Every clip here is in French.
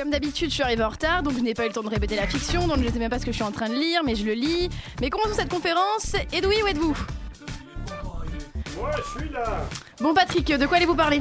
Comme d'habitude, je suis arrivée en retard, donc je n'ai pas eu le temps de répéter la fiction, donc je ne sais même pas ce que je suis en train de lire, mais je le lis. Mais commençons cette conférence? Edoui, où êtes-vous? Moi, je suis là. Bon, Patrick, de quoi allez-vous parler?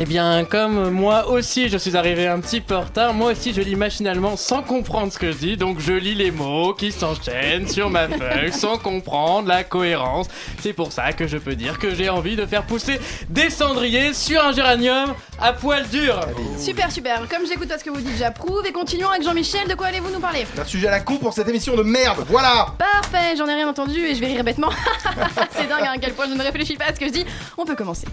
Eh bien, comme moi aussi, je suis arrivé un petit peu en retard, moi aussi, je lis machinalement sans comprendre ce que je dis. Donc, je lis les mots qui s'enchaînent sur ma feuille sans comprendre la cohérence. C'est pour ça que je peux dire que j'ai envie de faire pousser des cendriers sur un géranium à poil dur. Super, super. Comme j'écoute pas ce que vous dites, j'approuve. Et continuons avec Jean-Michel. De quoi allez-vous nous parler? Un sujet à la con pour cette émission de merde, voilà Parfait, j'en ai rien entendu et je vais rire bêtement. C'est dingue hein, à quel point je ne réfléchis pas à ce que je dis. On peut commencer.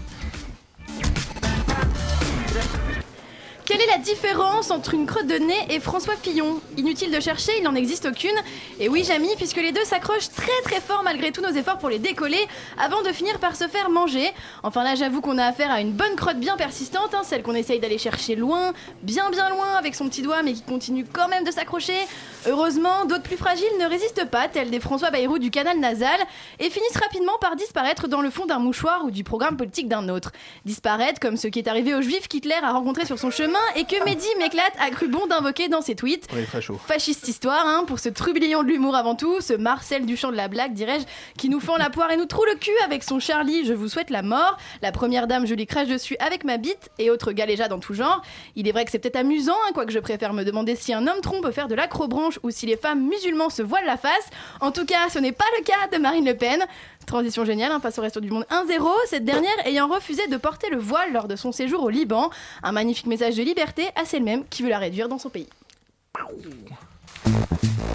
Quelle est la différence entre une crotte de nez et François Fillon? Inutile de chercher, il n'en existe aucune. Et oui, Jamy, puisque les deux s'accrochent très très fort malgré tous nos efforts pour les décoller avant de finir par se faire manger. Enfin là, j'avoue qu'on a affaire à une bonne crotte bien persistante, hein, celle qu'on essaye d'aller chercher loin, bien bien loin avec son petit doigt, mais qui continue quand même de s'accrocher. Heureusement, d'autres plus fragiles ne résistent pas, tels des François Bayrou du canal nasal, et finissent rapidement par disparaître dans le fond d'un mouchoir ou du programme politique d'un autre. Disparaître comme ce qui est arrivé aux juifs qu'Hitler a rencontré sur son chemin et que Mehdi m'éclate a cru bon d'invoquer dans ses tweets. Est très chaud. Fasciste histoire, hein, pour ce trublion de l'humour avant tout, ce Marcel Duchamp de la blague, dirais-je, qui nous fend la poire et nous trouve le cul avec son Charlie, je vous souhaite la mort. La première dame, je lui crache dessus avec ma bite et autres galéjas dans tout genre. Il est vrai que c'est peut-être amusant, hein, quoique je préfère me demander si un homme tronc peut faire de l'acrobranche ou si les femmes musulmans se voilent la face. En tout cas, ce n'est pas le cas de Marine Le Pen. Transition géniale, hein, face au reste du monde 1-0, cette dernière ayant refusé de porter le voile lors de son séjour au Liban. Un magnifique message de liberté à celle-même qui veut la réduire dans son pays.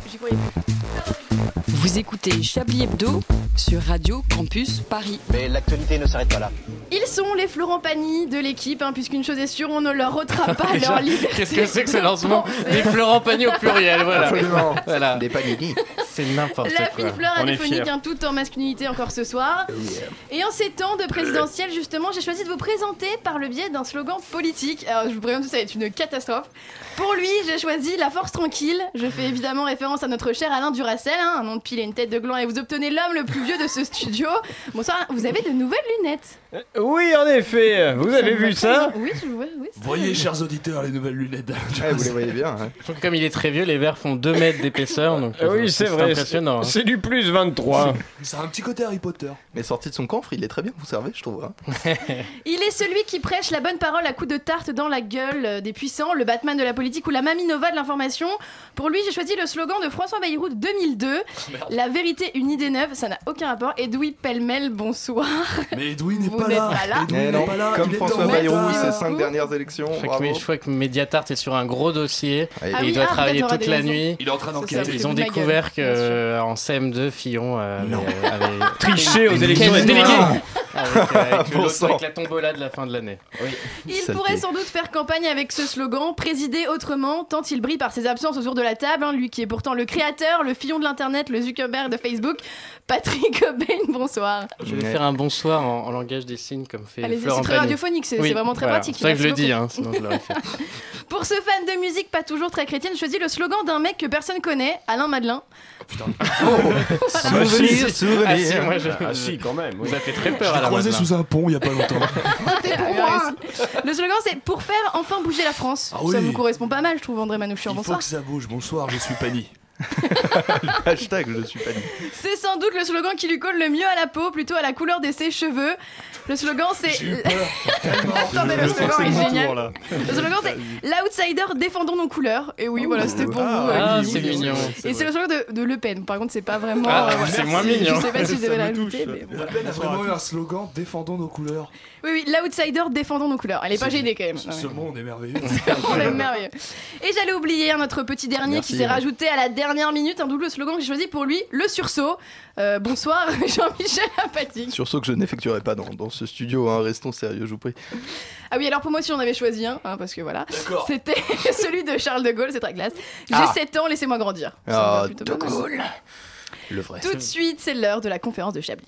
J'y croyais plus. Vous écoutez Chablis Hebdo sur Radio Campus Paris. Mais l'actualité ne s'arrête pas là. Ils sont les Florent Pagny de l'équipe, hein, puisqu'une chose est sûre, on ne leur ôtera pas leur liberté. Qu'est-ce que c'est que ce lancement. Des Florent Pagny au pluriel, voilà. Absolument. Voilà. Des panini. C'est n'importe La quoi. fine fleur radiophonique, un tout en masculinité encore ce soir. Et en ces temps de présidentielle, justement, j'ai choisi de vous présenter par le biais d'un slogan politique. Alors, je vous préviens, tout ça va être une catastrophe. Pour lui, j'ai choisi la force tranquille. Je fais évidemment référence à notre cher Alain Duracel, hein, un nom de pile et une tête de gland, et vous obtenez l'homme le plus vieux de ce studio. Bonsoir, vous avez de nouvelles lunettes? Oui, en effet. Vous avez vu ça? Oui, je vois, oui. c'est Voyez, chers auditeurs, les nouvelles lunettes. Ouais, vous les voyez bien. hein. Je trouve que comme il est très vieux, les verres font 2 mètres d'épaisseur. Donc Euh, Oui, c'est vrai. impressionnant. hein. C'est du plus 23. Ça a un petit côté Harry Potter. Mais sorti de son coffre, il est très bien conservé, je trouve. hein. Il est celui qui prêche la bonne parole à coups de tarte dans la gueule euh, des puissants, le Batman de la politique ou la Mamie Nova de l'information. Pour lui, j'ai choisi le slogan de François Bayrou de 2002. La vérité, une idée neuve, ça n'a aucun rapport. Edoui Pellemel, bonsoir. Mais Edoui n'est pas là. pas là. Edoui Eh n'est non, pas là. comme François Bayrou, ses cinq dernières élections. Je crois, que, je crois que Mediatart est sur un gros dossier. Et Ah il oui, doit ah, travailler toute la nuit. Il est en train d'enquêter. Ils ont découvert que bien sûr. euh, en CM2, Fillon euh, avait, Triché aux élections délégué avec, euh, avec Bon la tombola de la fin de l'année. Il Saleté. pourrait sans doute faire campagne avec ce slogan, présider autrement, tant il brille par ses absences autour de la table, lui qui est pourtant le créateur, le fillon de l'internet, le Zuckerberg de Facebook. Patrick Cobain, bonsoir. Je vais Ouais. faire un bonsoir en, en langage des signes comme fait Allez, Florent c'est très radiophonique, c'est Oui, vraiment très voilà. pratique. C'est ça que je le dis, hein, sinon je l'aurais fait. Pour ce fan de musique pas toujours très chrétienne, je choisis le slogan d'un mec que personne connaît, Alain Madelin. Souvenir, souvenir. Ah si, moi je... Ah si, quand même. Vous a fait très Je peur à l'ai la croisé Madelin. sous un pont il y a pas longtemps. Ah. Le slogan c'est pour faire enfin bouger la France. Ah Ça vous correspond pas mal, je trouve, André Manouchian. Il faut Bonsoir. que ça bouge. Bonsoir, je suis Pani. Hashtag, je suis. C'est sans doute le slogan qui lui colle le mieux à la peau, plutôt à la couleur de ses cheveux. Le slogan c'est. Attendez, le slogan est génial. Le slogan c'est L'outsider défendons nos couleurs. Et oui, voilà, c'était pour vous. Ah, euh, c'est mignon. Et c'est le slogan de, de Le Pen. Par contre, c'est pas vraiment. Ah, euh, c'est moins mignon. Je sais pas si vous avez touche. mais. La peine a vraiment eu un slogan défendons nos couleurs. Oui, oui, l'outsider défendons nos couleurs. Elle est pas gênée quand même. Ce monde est merveilleux. On est merveilleux. Et j'allais oublier un notre petit dernier qui s'est rajouté à la dernière minute un double slogan que j'ai choisi pour lui, le sursaut. Euh, bonsoir Jean-Michel Apathique. Sursaut que je n'effectuerai pas dans, dans ce studio, hein, restons sérieux, je vous prie. Ah oui, alors pour moi aussi j'en avais choisi un, hein, parce que voilà. D'accord. C'était celui de Charles de Gaulle, c'est très classe. J'ai Ah. 7 ans, laissez-moi grandir. Ah, de. Gaulle. Le vrai. Tout de suite, c'est l'heure de la conférence de Chablis.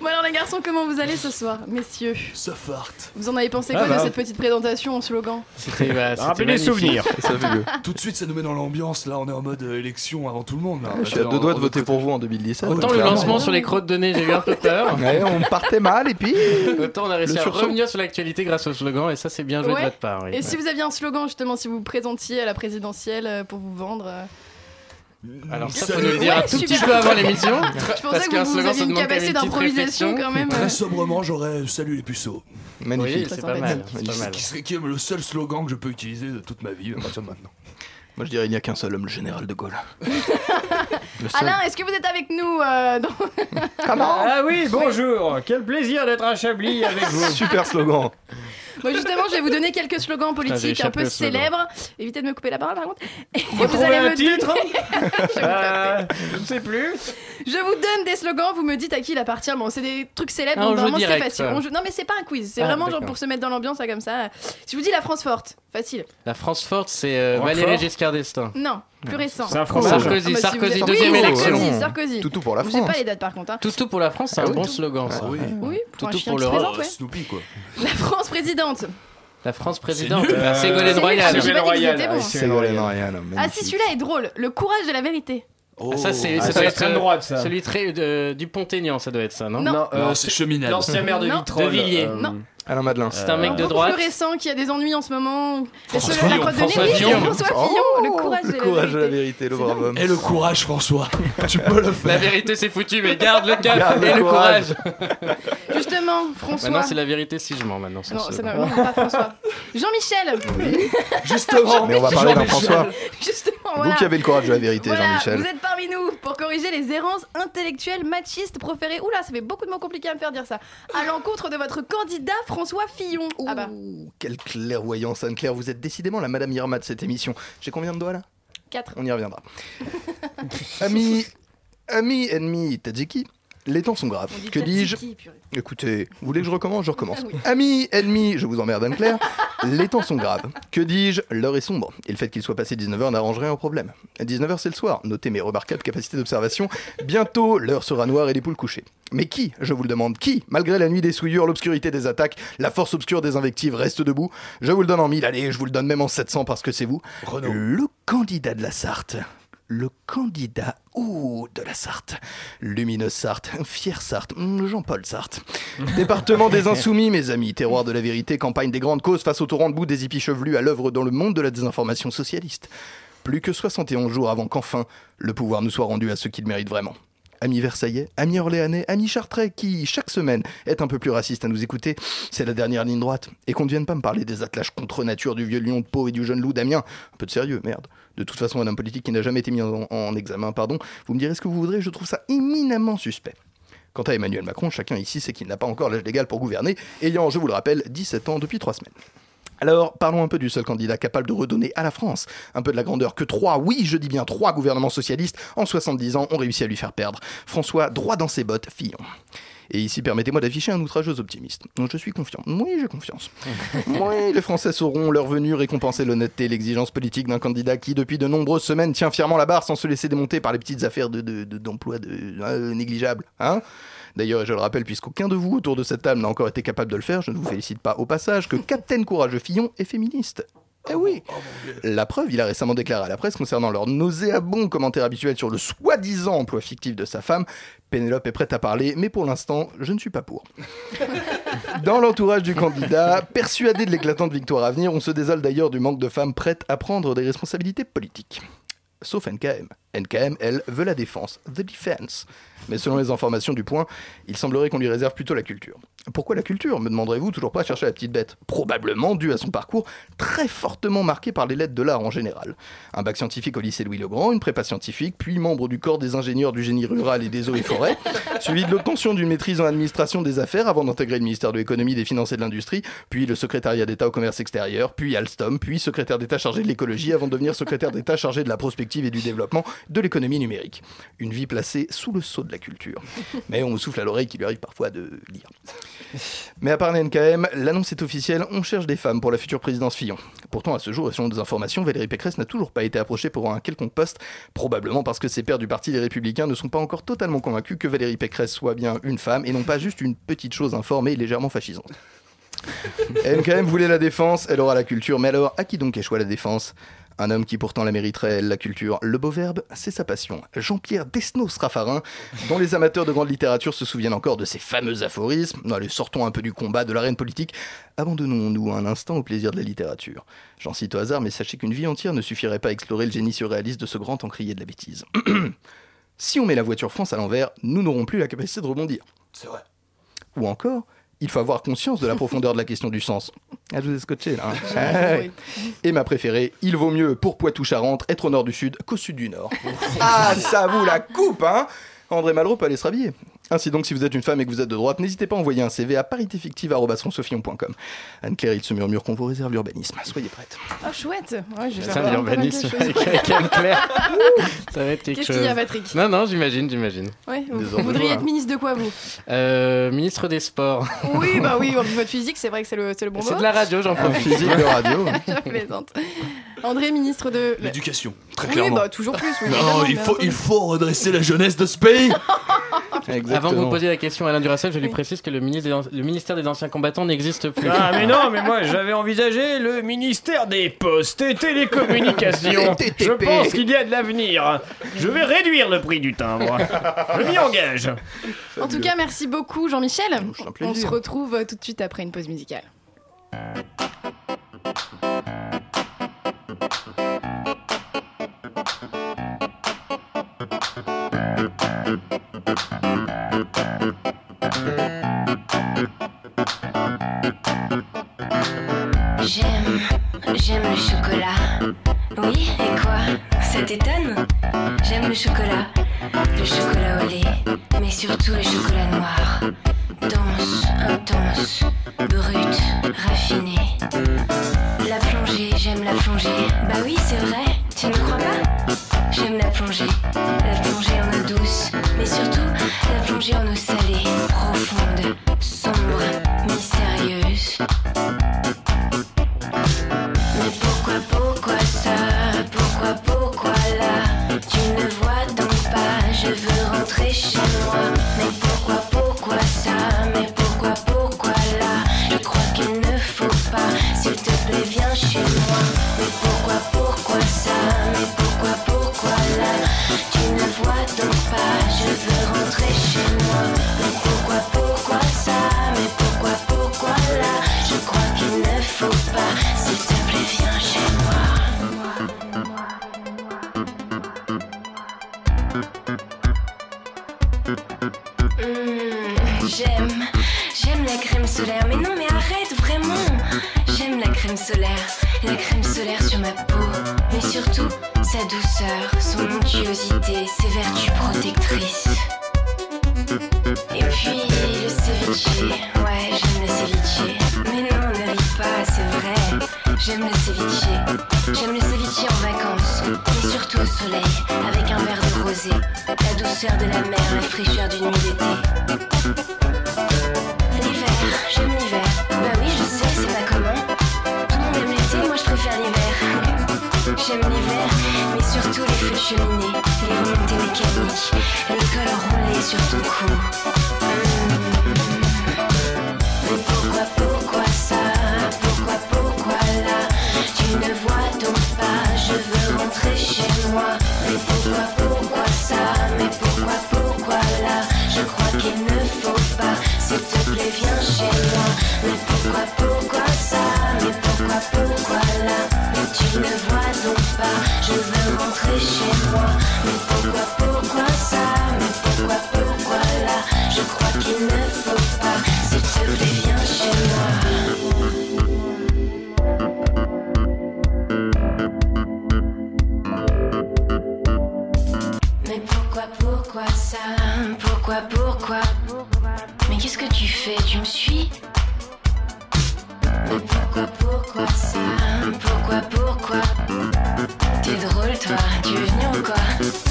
Bon alors les garçons, comment vous allez ce soir, messieurs Ça fart. Vous en avez pensé Ah quoi bah. de cette petite présentation en slogan C'était bah, c'était Rappelez les magnifique. souvenirs. Tout de suite, ça nous met dans l'ambiance. Là, on est en mode euh, élection avant tout le monde. là. Je suis à deux doigts de voter pour vous en 2017. Autant le clairement. lancement sur les crottes de nez, j'ai eu un peu peur. Ouais, on partait mal et puis. Autant on a réussi Le à sursaut. revenir sur l'actualité grâce au slogan et ça c'est bien joué Ouais. de votre part. oui. Et si vous aviez un slogan justement, si vous vous présentiez à la présidentielle euh, pour vous vendre euh, Alors ça faut nous le dire un tout petit peu avant l'émission. Je Parce pensais que vous, aviez une capacité d'improvisation quand même. Très sobrement, j'aurais salut les puceaux. Magnifique. C'est pas mal. Qui serait le seul slogan que je peux utiliser de toute ma vie à partir de maintenant. Moi je dirais il n'y a qu'un seul homme, le général de Gaulle. Alain, est-ce que vous êtes avec nous euh, dans- Ah oui, bonjour. Quel plaisir d'être à Chablis avec vous. Super slogan. Bon, justement, je vais vous donner quelques slogans politiques un peu célèbres. Évitez de me couper la parole par contre. Et vous allez un me titre donner... Euh, Je ne sais plus. Je vous donne des slogans, vous me dites à qui il appartient. Bon, c'est des trucs célèbres, donc vraiment c'est facile. ça. On joue- Non, mais c'est pas un quiz, c'est Ah, vraiment genre d'accord. pour se mettre dans l'ambiance, là, comme ça. Si je vous dis la France forte, facile. La France forte c'est euh. Valéry Giscard d'Estaing. Non, plus récent. C'est un. Sarkozy, Ah bah, si Sarkozy, deuxième oui, élection. Sarkozy, Sarkozy. Toutou pour la J'ai France. pas les dates par contre. hein. Toutou pour la France, c'est Ah un oui, bon tout. slogan ça. Ah oui. Oui, pour un Toutou chien pour qui se l'Europe. présente, ouais. Snoopy quoi. La France présidente. La France présidente, bah, Ségolène Royal. j'ai Ségolène Royal, Ségolène Royal. Ah si, celui-là est drôle. Le courage de la vérité. Ah, ça c'est Ah, ça c'est doit la être extrême euh, droite, ça. Celui très euh, du Pont-Aignan, ça doit être ça, non Non. Non, euh, Non, c'est cheminade. l'ancien maire de. Vitrolles. De Villiers. euh, Non. Alain Madelin. C'est un mec de Beaucoup droite. plus récent qui a des ennuis en ce moment. C'est François de la Fillon, crotte de. François Fillon. François Oh, Fillon. Le courage de le la courage de la vérité. le brave homme. Et le courage, François. tu peux le La faire. vérité c'est foutu, mais garde le cap Garde et le courage. courage. Justement, François. Maintenant c'est la vérité si je mens maintenant. Non, non, pas François. Jean-Michel. Justement. Mais on va parler d'un. François. Justement, Vous voilà. qui avez le courage de la vérité, Voilà, Jean-Michel. vous êtes parmi nous pour corriger les errances intellectuelles machistes proférées. Oula, ça fait beaucoup de mots compliqués à me faire dire ça. À l'encontre de votre candidat François Fillon. Ah bah, Ouh, quelle clairvoyance, Anne-Claire. Vous êtes décidément la Madame Irma de cette émission. J'ai combien de doigts là? 4. On y reviendra. Amis, amis, ennemis, Tadziki, les temps sont graves. Que dis-je? Écoutez, vous voulez que je recommence? Je recommence. Ah oui. Amis, ennemis, je vous emmerde Anne-Claire, les temps sont graves. Que dis-je? L'heure est sombre. Et le fait qu'il soit passé 19h n'arrangerait un problème. À 19h, c'est le soir. Notez mes remarquables capacités d'observation. Bientôt, l'heure sera noire et les poules couchées. Mais qui, je vous le demande, qui, malgré la nuit des souillures, l'obscurité des attaques, la force obscure des invectives, reste debout? Je vous le donne en 1000, allez, je vous le donne même en 700 parce que c'est vous. Renaud. Le candidat de la Sarthe. Le candidat ou de la Sarthe. Lumineuse Sarthe, fière Sarthe, hum, Jean-Paul Sarthe. Département des Insoumis, mes amis, terroir de la vérité, campagne des grandes causes face au torrent de bout des hippies chevelus à l'œuvre dans le monde de la désinformation socialiste. Plus que 71 jours avant qu'enfin le pouvoir nous soit rendu à ceux qui le méritent vraiment. Amis Versaillais, amis Orléanais, amis Chartrais, qui, chaque semaine, est un peu plus raciste à nous écouter, c'est la dernière ligne droite. Et qu'on ne vienne pas me parler des attelages contre nature du vieux lion de Pau et du jeune loup d'Amiens. Un peu de sérieux, merde. De toute façon, un homme politique qui n'a jamais été mis en, en examen, pardon, vous me direz ce que vous voudrez, je trouve ça éminemment suspect. Quant à Emmanuel Macron, chacun ici sait qu'il n'a pas encore l'âge légal pour gouverner, ayant, je vous le rappelle, 17 ans depuis 3 semaines. Alors, parlons un peu du seul candidat capable de redonner à la France un peu de la grandeur que trois, oui, je dis bien trois gouvernements socialistes en 70 ans ont réussi à lui faire perdre. François, droit dans ses bottes, Fillon. Et ici, permettez-moi d'afficher un outrageux optimiste. Donc, je suis confiant. Oui, j'ai confiance. oui, les Français sauront, leur venue, récompenser l'honnêteté et l'exigence politique d'un candidat qui, depuis de nombreuses semaines, tient fièrement la barre sans se laisser démonter par les petites affaires de, de- de- d'emploi de, euh, négligeables. Hein D'ailleurs, et je le rappelle, puisqu'aucun de vous autour de cette table n'a encore été capable de le faire, je ne vous félicite pas au passage que Captain Courageux Fillon est féministe. Eh oui La preuve, il a récemment déclaré à la presse concernant leur nauséabond commentaire habituel sur le soi-disant emploi fictif de sa femme. Pénélope est prête à parler, mais pour l'instant, je ne suis pas pour. Dans l'entourage du candidat, persuadé de l'éclatante victoire à venir, on se désole d'ailleurs du manque de femmes prêtes à prendre des responsabilités politiques. Sauf NKM. NKM, elle, veut la défense. The defense. Mais selon les informations du point, il semblerait qu'on lui réserve plutôt la culture. Pourquoi la culture me demanderez-vous toujours pas chercher la petite bête? Probablement dû à son parcours très fortement marqué par les lettres de l'art en général. Un bac scientifique au lycée Louis-le-Grand, une prépa scientifique, puis membre du corps des ingénieurs du génie rural et des eaux et forêts, suivi de l'obtention d'une maîtrise en administration des affaires avant d'intégrer le ministère de l'économie, des finances et de l'industrie, puis le secrétariat d'État au commerce extérieur, puis Alstom, puis secrétaire d'État chargé de l'écologie avant de devenir secrétaire d'État chargé de la prospective et du développement de l'économie numérique. Une vie placée sous le sceau de la culture. Mais on me souffle à l'oreille qu'il lui arrive parfois de lire. Mais à part la NKM, l'annonce est officielle, on cherche des femmes pour la future présidence Fillon. Pourtant, à ce jour, et selon des informations, Valérie Pécresse n'a toujours pas été approchée pour un quelconque poste, probablement parce que ses pairs du Parti des Républicains ne sont pas encore totalement convaincus que Valérie Pécresse soit bien une femme et non pas juste une petite chose informée et légèrement fascisante. NKM voulait la défense, elle aura la culture, mais alors à qui donc échoue la défense? Un homme qui pourtant la mériterait, la culture. Le beau verbe, c'est sa passion. Jean-Pierre Desnos Raffarin, dont les amateurs de grande littérature se souviennent encore de ses fameux aphorismes. Allez, sortons un peu du combat, de l'arène politique. Abandonnons-nous un instant au plaisir de la littérature. J'en cite au hasard, mais sachez qu'une vie entière ne suffirait pas à explorer le génie surréaliste de ce grand encrier de la bêtise. si on met la voiture France à l'envers, nous n'aurons plus la capacité de rebondir. C'est vrai. Ou encore, il faut avoir conscience de la profondeur de la question du sens. Ah, je vous ai scotché là. hein. J'avoue, Et ma préférée, il vaut mieux pour Poitou-Charentes être au nord du sud qu'au sud du nord. ah, ça vous la coupe, hein André Malraux peut aller se rhabiller. Ainsi donc, si vous êtes une femme et que vous êtes de droite, n'hésitez pas à envoyer un CV à paritéfictive.com. Anne-Claire, il se murmure qu'on vous réserve l'urbanisme. Soyez prête. Oh, chouette Ouais, je vais Ça, faire l'urbanisme avec Anne-Claire. Ça va être quelque Qu'est-ce chose. qu'il y a, Patrick Non, non, j'imagine, j'imagine. Ouais, vous, voudriez être ministre de quoi, vous? Euh, ministre des Sports. Oui, bah oui, votre physique, c'est vrai que c'est le, c'est le bon C'est mot. de la radio, j'en profite. Physique de radio. Je plaisante. André, ministre de... L'éducation, très Oui, clairement. bah toujours plus. oui, Non, il faut, entendu. il faut redresser la jeunesse de ce pays. Avant que vous posiez la question à Alain Duracell, je lui précise que le, ministre des an- le ministère des Anciens Combattants n'existe plus. Ah mais non, mais moi j'avais envisagé le ministère des Postes et Télécommunications. Je pense qu'il y a de l'avenir. Je vais réduire le prix du timbre. Je m'y engage. En tout cas, merci beaucoup, Jean-Michel. On se retrouve tout de suite après une pause musicale. Surtout le chocolat noir. Dense, intense, brut, en eau salée, profonde, sombre, mystérieuse. Mais pourquoi, pourquoi ça? Pourquoi, pourquoi là? Tu ne vois donc pas, je veux rentrer chez moi. Mais pourquoi, pourquoi ça? Mais pourquoi, pourquoi là? Je crois qu'il ne faut pas, s'il te plaît, viens chez moi. Pourquoi, pourquoi Mais qu'est-ce que tu fais? Tu me suis? Pourquoi, pourquoi ça? Pourquoi, pourquoi? T'es drôle toi, tu veux venir ou quoi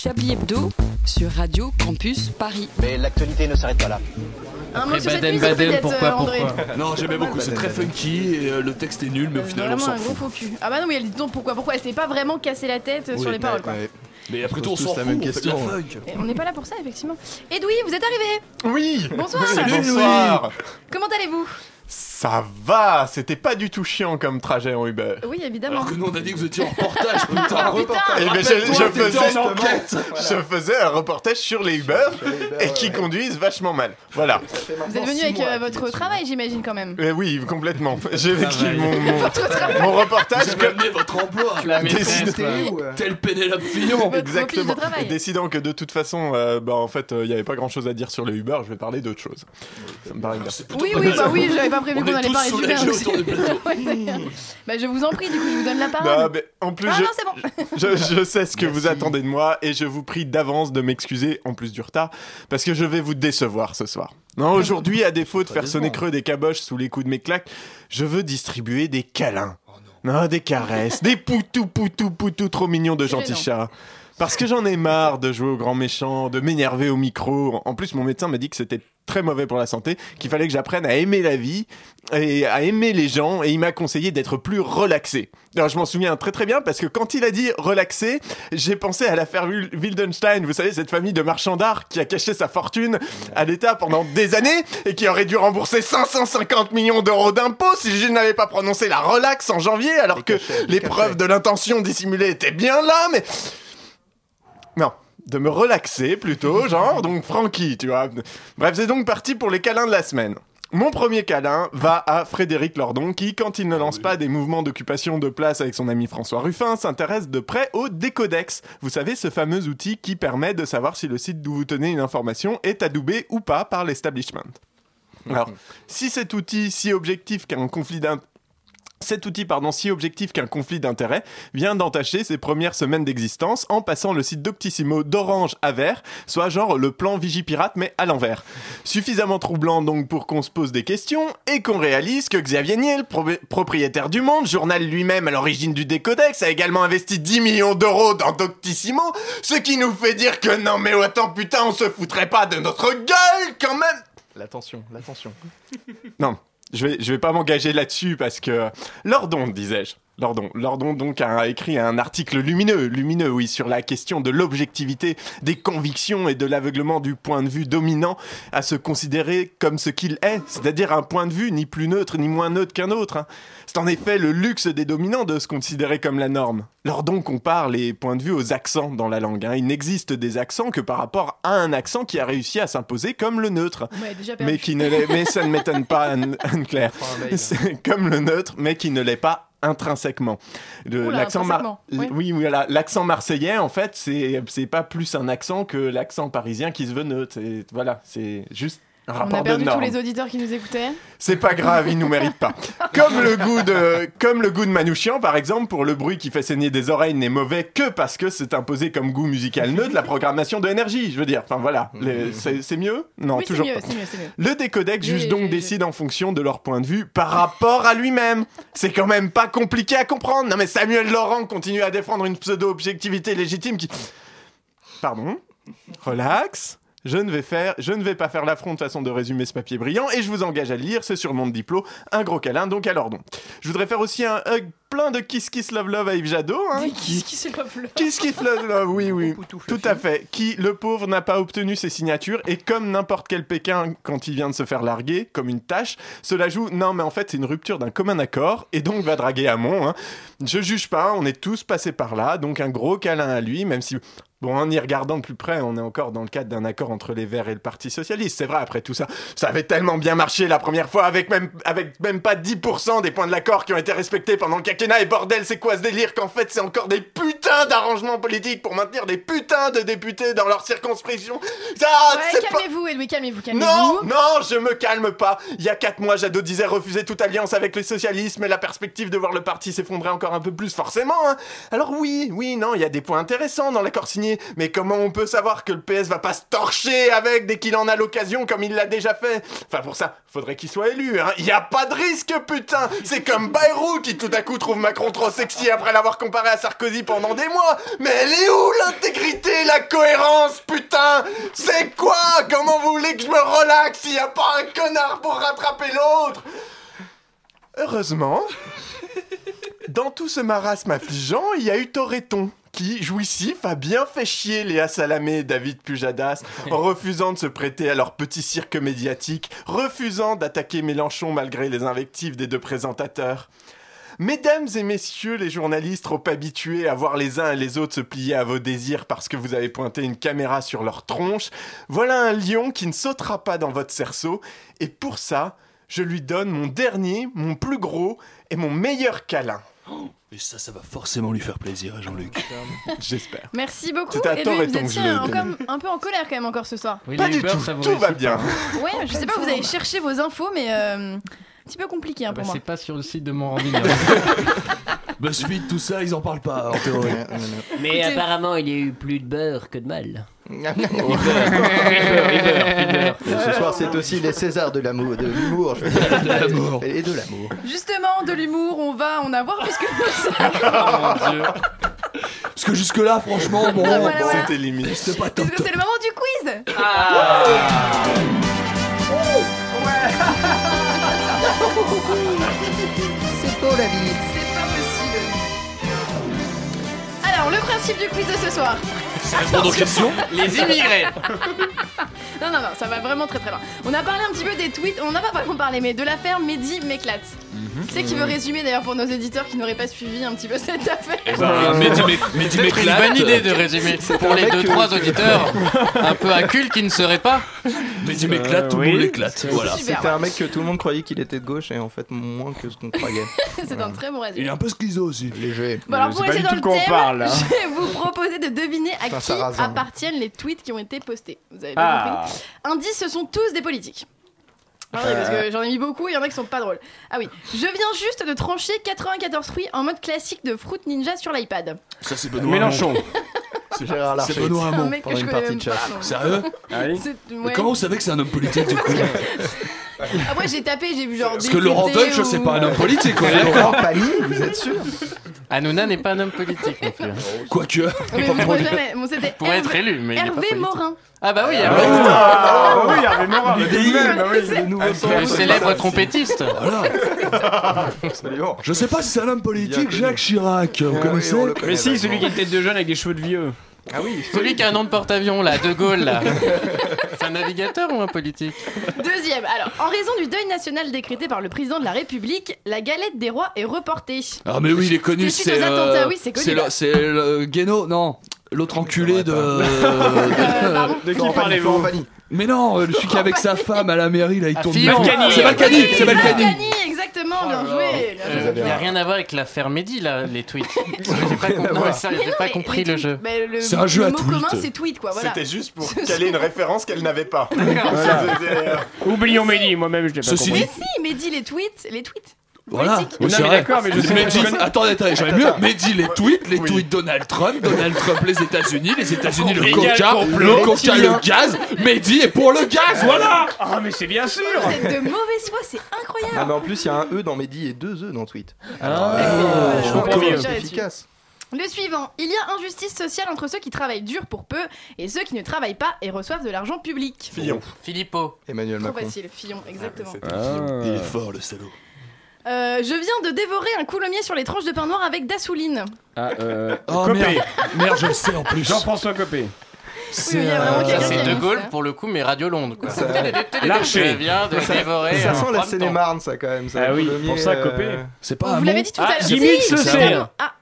Chablis Hebdo sur Radio Campus Paris. Mais l'actualité ne s'arrête pas là. Après Baden Baden, peut-être, pourquoi, euh, André pourquoi? Non, j'aimais beaucoup, c'est très funky et euh, le texte est nul, mais au final on s'en un gros fout. faux cul. Ah bah non, mais elle dit donc pourquoi Pourquoi? Elle s'est pas vraiment cassé la tête euh, sur les paroles quoi. Mais après tout, on pose s'en tous la fout, même on fait de la question. Et on n'est pas là pour ça, effectivement. Edoui, vous êtes arrivé Oui Bonsoir Bonsoir Comment allez-vous? Ça va C'était pas du tout chiant comme trajet en Uber. Oui, évidemment. Alors que nous on a dit que vous étiez en reportage, putain. Ah, putain Eh ben, je, faisais, en enquête. je faisais un reportage sur les Uber et qui conduisent vachement mal. Voilà. Vous êtes venu avec euh, votre travail, j'imagine quand même. Eh oui, complètement. J'ai vécu Travail. mon, mon, mon reportage Vous comme avez amené votre emploi. La Décide- quoi. Tel Pénélope Fillon. De Exactement. travail. Décidant que de toute façon, euh, bah, en fait, il n'y avait pas grand chose à dire sur les Uber, je vais parler d'autre chose. Ça me paraît bien. C'est plutôt Oui, oui, bah oui, j'avais pas prévu qu'on allait parler du verre aussi. bah je vous en prie, du coup, je vous donne la parole. mais en plus, Ah je, non, c'est bon. je, je sais ce que vous attendez de moi et je vous prie d'avance de m'excuser, en plus du retard, parce que je vais vous décevoir ce soir. Non, aujourd'hui, à défaut de faire sonner creux des caboches sous les coups de mes claques, je veux distribuer des câlins. non, des caresses, des poutous, poutous, poutous trop mignons de gentils chats. Parce que j'en ai marre de jouer au grand méchant, de m'énerver au micro. En plus, mon médecin m'a dit que c'était très mauvais pour la santé, qu'il fallait que j'apprenne à aimer la vie et à aimer les gens, et il m'a conseillé d'être plus relaxé. Alors, je m'en souviens très très bien parce que quand il a dit relaxé, j'ai pensé à l'affaire Wil- Wildenstein, vous savez, cette famille de marchands d'art qui a caché sa fortune à l'État pendant des années et qui aurait dû rembourser 550 millions d'euros d'impôts si je n'avais pas prononcé la relax en janvier, alors que les preuves de l'intention dissimulée étaient bien là, mais non, de me relaxer plutôt, genre, donc Francky, tu vois. Bref, c'est donc parti pour les câlins de la semaine. Mon premier câlin va à Frédéric Lordon qui, quand il ne lance pas des mouvements d'occupation de place avec son ami François Ruffin, s'intéresse de près au décodex. Vous savez, ce fameux outil qui permet de savoir si le site d'où vous tenez une information est adoubé ou pas par l'establishment. Alors, si cet outil si objectif qu'un conflit cet outil, pardon, si objectif qu'un conflit d'intérêts vient d'entacher ses premières semaines d'existence en passant le site Doctissimo d'orange à vert, soit genre le plan Vigipirate mais à l'envers. Suffisamment troublant donc pour qu'on se pose des questions et qu'on réalise que Xavier Niel, pro- propriétaire du Monde, journal lui-même à l'origine du décodex, a également investi 10 millions d'euros dans Doctissimo, ce qui nous fait dire que non mais attends putain on se foutrait pas de notre gueule quand même L'attention, l'attention. non, je vais, je vais pas m'engager là-dessus parce que Lordon, disais-je. Lordon, Lordon donc a écrit un article lumineux, lumineux oui, sur la question de l'objectivité des convictions et de l'aveuglement du point de vue dominant à se considérer comme ce qu'il est, c'est-à-dire un point de vue ni plus neutre ni moins neutre qu'un autre. hein. C'est en effet le luxe des dominants de se considérer comme la norme. Lordon compare les points de vue aux accents dans la langue. hein. Il n'existe des accents que par rapport à un accent qui a réussi à s'imposer comme le neutre mais qui ne l'est, mais ça ne m'étonne pas, Anne, Anne-Claire. comme le neutre, mais qui ne l'est pas intrinsèquement. L'accent mar- ouais. oui, voilà, l'accent marseillais, en fait, c'est pas plus un accent que l'accent parisien qui se veut neutre. Voilà, c'est juste On a perdu tous les auditeurs qui nous écoutaient. C'est pas grave, il nous mérite pas. Comme le goût de, comme le goût de Manouchian, par exemple, pour le bruit qui fait saigner des oreilles n'est mauvais que parce que c'est imposé comme goût musical neutre la programmation de énergie. Je veux dire, enfin voilà, Les- c'est mieux? Non, oui, toujours mieux, pas. mieux, mieux. Le décodec juge donc décide en fonction de leur point de vue par rapport à lui-même. C'est quand même pas compliqué à comprendre. Non mais Samuel Laurent continue à défendre une pseudo-objectivité légitime qui... Pardon? Relax. Je ne, vais pas faire l'affront de façon de résumer ce papier brillant et je vous engage à le lire, c'est sur mon diplôme, un gros câlin, donc à l'ordon. Je voudrais faire aussi un hug plein de Kiss Kiss Love Love à Yves Jadot. Hein, Qui qui se love là Kiss Kiss Love Love, oui, oui. Tout à fait. Qui, le pauvre, n'a pas obtenu ses signatures et comme n'importe quel Pékin quand il vient de se faire larguer, comme une tâche, cela joue. Non, mais en fait, c'est une rupture d'un commun accord et donc va draguer Hamon. Hein. Je juge pas, on est tous passés par là, donc un gros câlin à lui, même si. Bon, en y regardant de plus près, on est encore dans le cadre d'un accord entre les Verts et le Parti Socialiste. C'est vrai, après tout ça, ça avait tellement bien marché la première fois, avec même, avec même pas 10% des points de l'accord qui ont été respectés pendant le quinquennat. Et bordel, c'est quoi ce délire qu'en fait, c'est encore des putains d'arrangements politiques pour maintenir des putains de députés dans leur circonscription? Ça, Ouais, c'est pas... calmez-vous, Edoui, calmez-vous, calmez-vous. Non, non, je me calme pas. Il y a 4 mois, Jadot disait refuser toute alliance avec les socialistes, mais la perspective de voir le parti s'effondrer encore un peu plus, forcément. hein. Alors oui, oui, non, il y a des points intéressants dans l'accord signé, mais comment on peut savoir que le PS va pas se torcher avec dès qu'il en a l'occasion comme il l'a déjà fait? Enfin, pour ça, faudrait qu'il soit élu. Hein. Il y a pas de risque, putain. C'est comme Bayrou qui tout à coup trouve Macron trop sexy après l'avoir comparé à Sarkozy pendant des mois. Mais elle est où l'intégrité, la cohérence, putain? C'est quoi? Comment vous voulez que je me relaxe? S'il y a pas un connard pour rattraper l'autre. Heureusement, dans tout ce marasme affligeant, il y a eu Toreton qui, jouissif, a bien fait chier Léa Salamé et David Pujadas en refusant de se prêter à leur petit cirque médiatique, refusant d'attaquer Mélenchon malgré les invectives des deux présentateurs. Mesdames et messieurs les journalistes trop habitués à voir les uns et les autres se plier à vos désirs parce que vous avez pointé une caméra sur leur tronche, voilà un lion qui ne sautera pas dans votre cerceau, et pour ça, je lui donne mon dernier, mon plus gros et mon meilleur câlin. Et ça, ça va forcément lui faire plaisir à Jean-Luc. J'espère. Merci beaucoup. C'est à Edoui, tort et vous étiez un, donne. comme- un peu en colère quand même encore ce soir. Oui, Pas du tout, ça vous tout va bien. Ouais, je sais pas, vous avez cherché vos infos, mais euh, petit peu compliqué hein, Bah, pour moi. c'est pas sur le site de mon rendez-vous. BuzzFeed, tout ça, ils en parlent pas en théorie. Mais Écoutez- apparemment, il y a eu plus de beurre que de mal. Ce soir, c'est aussi les Césars de l'amour, de l'humour, je veux dire. Et de l'amour. Justement, de l'humour, on va en avoir puisque nous Oh mon Dieu. Parce que jusque-là, franchement, bon, Ah, voilà, voilà. C'était limite. c'était pas top. Parce que c'est le moment du quiz C'est beau la vie. C'est pas possible Alors, le principe du quiz de ce soir. Répondre aux questions Les immigrés. Non, non, non, ça va vraiment très très loin. On a parlé un petit peu des tweets, on n'a pas vraiment parlé, mais de l'affaire Mehdi m'éclate. Qui c'est qui veut résumer d'ailleurs pour nos éditeurs qui n'auraient pas suivi un petit peu cette affaire Bah, Mehdi Mé- Mehdi C'est une bonne idée de résumer pour les deux que- trois auditeurs un peu cul qui ne seraient pas. Mehdi m'éclate, tout le oui. monde l'éclate. Voilà. Super, C'était un mec que tout le monde croyait qu'il était de gauche et en fait moins que ce qu'on croyait. C'est un très bon résumé. Il est un peu schizo aussi. Léger. Bon alors Je pour sais rester dans le thème, je vais vous proposer de deviner à qui appartiennent les tweets qui ont été postés. Vous avez bien Ah. compris Indice, ce sont tous des politiques. Ah oui, parce que j'en ai mis beaucoup, il y en a qui sont pas drôles. Ah oui, je viens juste de trancher 94 fruits en mode classique de Fruit Ninja sur l'iPad. Ça, c'est Benoît Mélenchon. C'est Gérard C'est Larcher. Benoît Un Hamon. pendant une partie de chasse. Sérieux Ah oui C'est- ouais. comment vous savez que c'est un homme politique du coup Après j'ai tapé, j'ai vu genre. Parce que Laurent Deutsch, ou- c'est pas un homme politique, est Laurent Pagny, vous êtes sûr Hanouna n'est pas un homme politique non plus. Quoique. Mais vous trouvez jamais. Bon, c'était Pour être élu, mais il est pas Hervé. Morin. Ah bah oui, Ah, Hervé. Ah, bah oui, Hervé Morin, bah. Le le célèbre trompettiste. Voilà. Je sais pas si c'est un homme politique, Jacques Chirac. Vous Ah connaissez Mais si, celui qui a une tête de jeune avec des cheveux de vieux. Ah oui. Celui qui a un nom de porte-avions là, De Gaulle là. C'est un navigateur ou un politique? Deuxième. Alors, en raison du deuil national décrété par le président de la République, la galette des rois est reportée. Ah mais oui, il est connu, suite c'est... aux attentats, euh, oui, c'est connu, C'est là. le- c'est le Guéno, non. L'autre enculé de... Euh, pardon De qui parlez-vous. Mais non, euh, celui qui est avec sa femme à la mairie, là, il Ah, tourne... C'est Balkany, c'est Balkany. Balkany, exactement, bien joué. bien joué. Euh, Il n'y a rien à voir avec l'affaire Mehdi là, les tweets. J'ai pas, non, j'ai pas mais compris le jeu. le- C'est un jeu le à mot tweet. commun, c'est tweet, quoi. Voilà. C'était juste pour caler une référence qu'elle n'avait pas. Oublions Mehdi, moi-même je l'ai pas Ceci compris. Mais si, mais dis les tweets, les tweets. Voilà. Oui, c'est mais vrai. d'accord, mais je sais- Mehdi- je connais- Attendez, attendez, j'aurais mieux. Mehdi, les tweets, les tweets Donald Trump, Donald Trump, les États-Unis, les États-Unis, le Légal coca, complot. le coca, le gaz. Mehdi est pour le gaz, voilà. Ah, mais c'est bien sûr Vous êtes de mauvaise foi, c'est incroyable. Non, mais en plus, il y a un E dans Mehdi et deux E dans Tweet. Ah. Euh, je on comprends va mieux. réfléchir C'est là-dessus. efficace. Le suivant, il y a injustice sociale entre ceux qui travaillent dur pour peu et ceux qui ne travaillent pas et reçoivent de l'argent public. Fillon. Philippot. Emmanuel Trop Macron. facile, Fillon, exactement. Il est fort, le salaud. Euh, je viens de dévorer un coulommier sur les tranches de pain noir avec d'assouline. Ah, euh. Oh, Copé. merde. Merde, je le sais en plus. Jean-François Copé. il y a vraiment Ça, quelqu'un c'est a De Gaulle ça. pour le coup, mais Radio Londres. Quoi. L'archer. Je viens de Ça- dévorer. Ça sent la. Seine-et-Marne, ça, quand même. ça, Ah oui, pour ça, euh, Copé. C'est pas Vous l'avez dit tout Ah, à l'heure. Jimmy mot. Ah,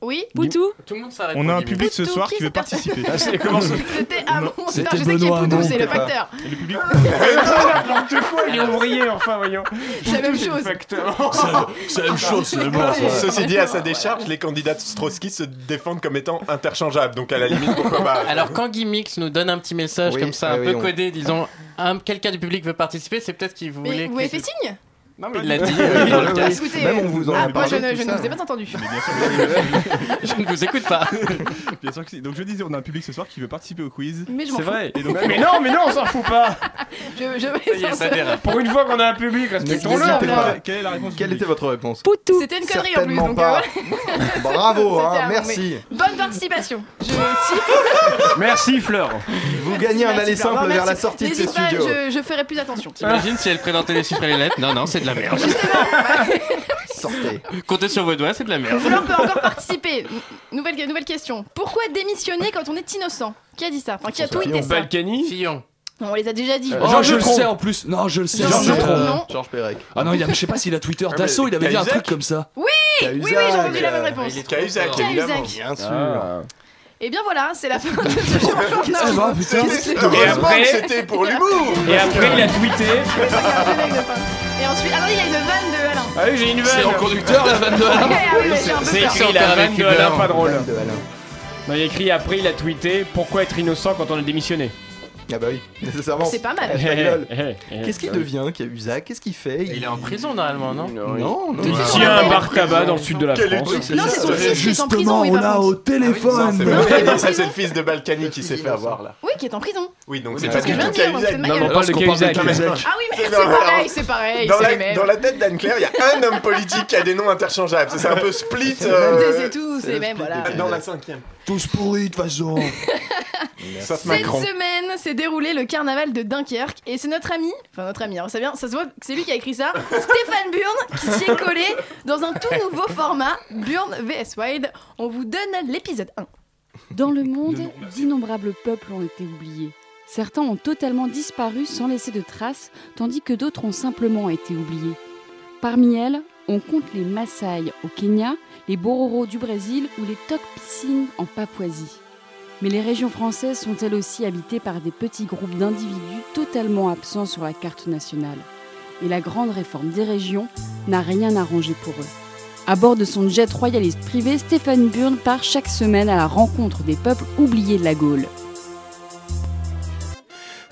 oui. Poutou Tout le monde s'arrête. On a un public ce soir qui qui veut participer. Ah, c'est comment ça C'était Amon. Je sais qui est Poutou, c'est le facteur. Et le public N'importe quoi, il est ouvrier, enfin, voyons. C'est la même chose. C'est la même chose, c'est le mot. Ceci dit, à sa décharge, les candidats de se défendent comme étant interchangeables. Donc à la limite, pourquoi pas Alors quand Gimmix nous donne un petit message comme ça, un peu codé, disons, un, quelqu'un du public veut participer, c'est peut-être qu'il voulait. vous m'avez fait signe? Non mais il l'a dit euh, dans le casque. Écoutez, Même on vous en a ah, moi parlé, je ne, tout je ne ça. vous ai pas entendu. Je ne vous écoute pas. Bien sûr que si. Donc je disais, on a un public ce soir qui veut participer au quiz. Mais je m'en C'est fous. vrai. Mais non, mais non, on s'en fout pas. Je, je Ça y vais est, sans ça dérape. Pour une fois qu'on a un public, respectons-le. N'hésitez y a, pas. Quelle est la réponse Quelle était votre réponse Poutou C'était une connerie en plus, Certainement donc pas. euh, Bravo, hein, un- merci. mais bonne participation. Je si. Merci, Fleur. Vous gagnez un aller simple vers la sortie de N'hésite pas, studios. Je, je ferai plus attention. T'imagines si elle présentait les chiffres et les lettres Non, non, c'est de la merde. Sortez. Comptez sur vos doigts, c'est de la merde. Fleur peut encore participer. Nouvelle, nouvelle question. Pourquoi démissionner quand on est innocent? Qui a dit ça? Enfin, qui a tweeté ça? Balkany? Fillon. Non, On les a déjà dit. Euh, Oh, Georges je le sais en plus. Non, je le sais. Georges je. Georges Perec. Ah non, il y a, je sais pas s'il a Twitter. mais Dassault, il avait dit un truc comme ça. Oui, oui, oui, j'ai la même réponse. Il est Cahuzac, évidemment. Bien sûr. Ah. Et bien voilà, c'est la fin de ce. Ah bah putain. Heureusement après- que c'était pour l'humour Et après, il a tweeté. Et ensuite, alors il y a une vanne de Alain. Ah oui, j'ai une C'est vanne. en conducteur la vanne de Ah Alain. oui, mais j'ai un peu C'est peur. écrit la vanne de. Alain, pas drôle. Non, il y a écrit après, il a tweeté Pourquoi être innocent quand on a démissionné? Ah bah oui, nécessairement. C'est pas mal. Ta gueule. Qu'est-ce Qu'est-ce qu'il devient, Cahuzac? Qu'est-ce qu'il fait? Il est en prison normalement, non? Non, non. Il tient un bar tabac dans le sud de la Quel France. Non, c'est son fils qui est en prison, on l'a au téléphone. Ça c'est le fils de Balkany qui s'est fait avoir là. Oui, qui est en prison. Oui, donc c'est pas du tout Cahuzac. Non, on parle de Cahuzac. Ah oui, mais C'est pareil, c'est pareil, Dans la, tête d'Anne-Claire, il y a un homme politique qui a des noms interchangeables. C'est un peu split. euh, C'est tout, c'est les mêmes, voilà. Dans la cinquième. Tous pourris de toute façon. Cette semaine s'est déroulé le carnaval de Dunkerque et c'est notre ami, enfin notre ami, alors ça, vient, ça se voit que c'est lui qui a écrit ça, Stéphane Burn, qui s'y est collé dans un tout nouveau format, Burn vs Wild. On vous donne l'épisode 1. Dans le monde, d'innombrables peuples ont été oubliés. Certains ont totalement disparu sans laisser de traces, tandis que d'autres ont simplement été oubliés. Parmi elles, on compte les Maasai au Kenya, les Bororo du Brésil ou les Tokpissin en Papouasie. Mais les régions françaises sont elles aussi habitées par des petits groupes d'individus totalement absents sur la carte nationale. Et la grande réforme des régions n'a rien arrangé pour eux. À bord de son jet royaliste privé, Stéphane Burn part chaque semaine à la rencontre des peuples oubliés de la Gaule.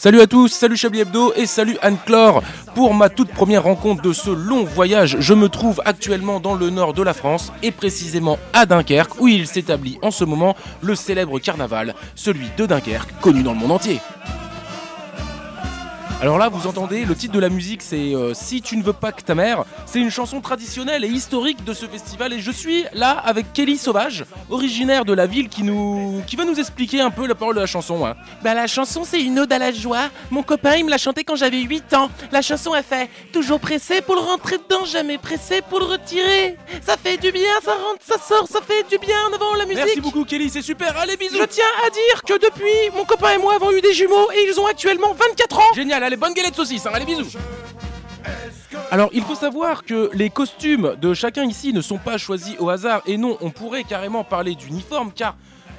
Salut à tous, salut Chablis Hebdo et salut Anne-Clore. Pour ma toute première rencontre de ce long voyage, je me trouve actuellement dans le nord de la France et précisément à Dunkerque où il s'établit en ce moment le célèbre carnaval, celui de Dunkerque, connu dans le monde entier. Alors là, vous entendez, le titre de la musique, c'est euh, Si tu ne veux pas que ta mère. C'est une chanson traditionnelle et historique de ce festival. Et je suis là avec Kelly Sauvage, originaire de la ville, qui nous, qui va nous expliquer un peu la parole de la chanson. hein. Bah, la chanson, c'est une ode à la joie. Mon copain, il me l'a chantée quand j'avais 8 ans. La chanson, elle fait Toujours pressé pour le rentrer dedans, jamais pressé pour le retirer. Ça fait du bien, ça rentre, ça sort, ça fait du bien en avant la musique. Merci beaucoup, Kelly, c'est super. Allez, bisous. Je tiens à dire que depuis, mon copain et moi avons eu des jumeaux et ils ont actuellement 24 ans. Génial, allez, bonne galette saucisse, hein. allez, bisous. Alors, il faut savoir que les costumes de chacun ici ne sont pas choisis au hasard. Et non, on pourrait carrément parler d'uniforme, car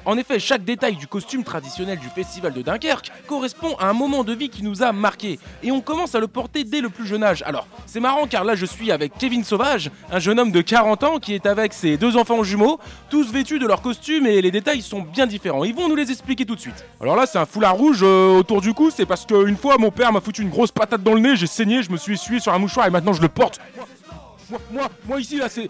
en effet, chaque détail du costume traditionnel du festival de Dunkerque correspond à un moment de vie qui nous a marqué. Et on commence à le porter dès le plus jeune âge. Alors, c'est marrant car là, je suis avec Kevin Sauvage, un jeune homme de 40 ans qui est avec ses deux enfants jumeaux, tous vêtus de leur costume et les détails sont bien différents. Ils vont nous les expliquer tout de suite. Alors là, c'est un foulard rouge euh, autour du cou, c'est parce qu'une fois, mon père m'a foutu une grosse patate dans le nez, j'ai saigné, je me suis essuyé sur un mouchoir et maintenant je le porte. Moi, moi, moi ici là c'est.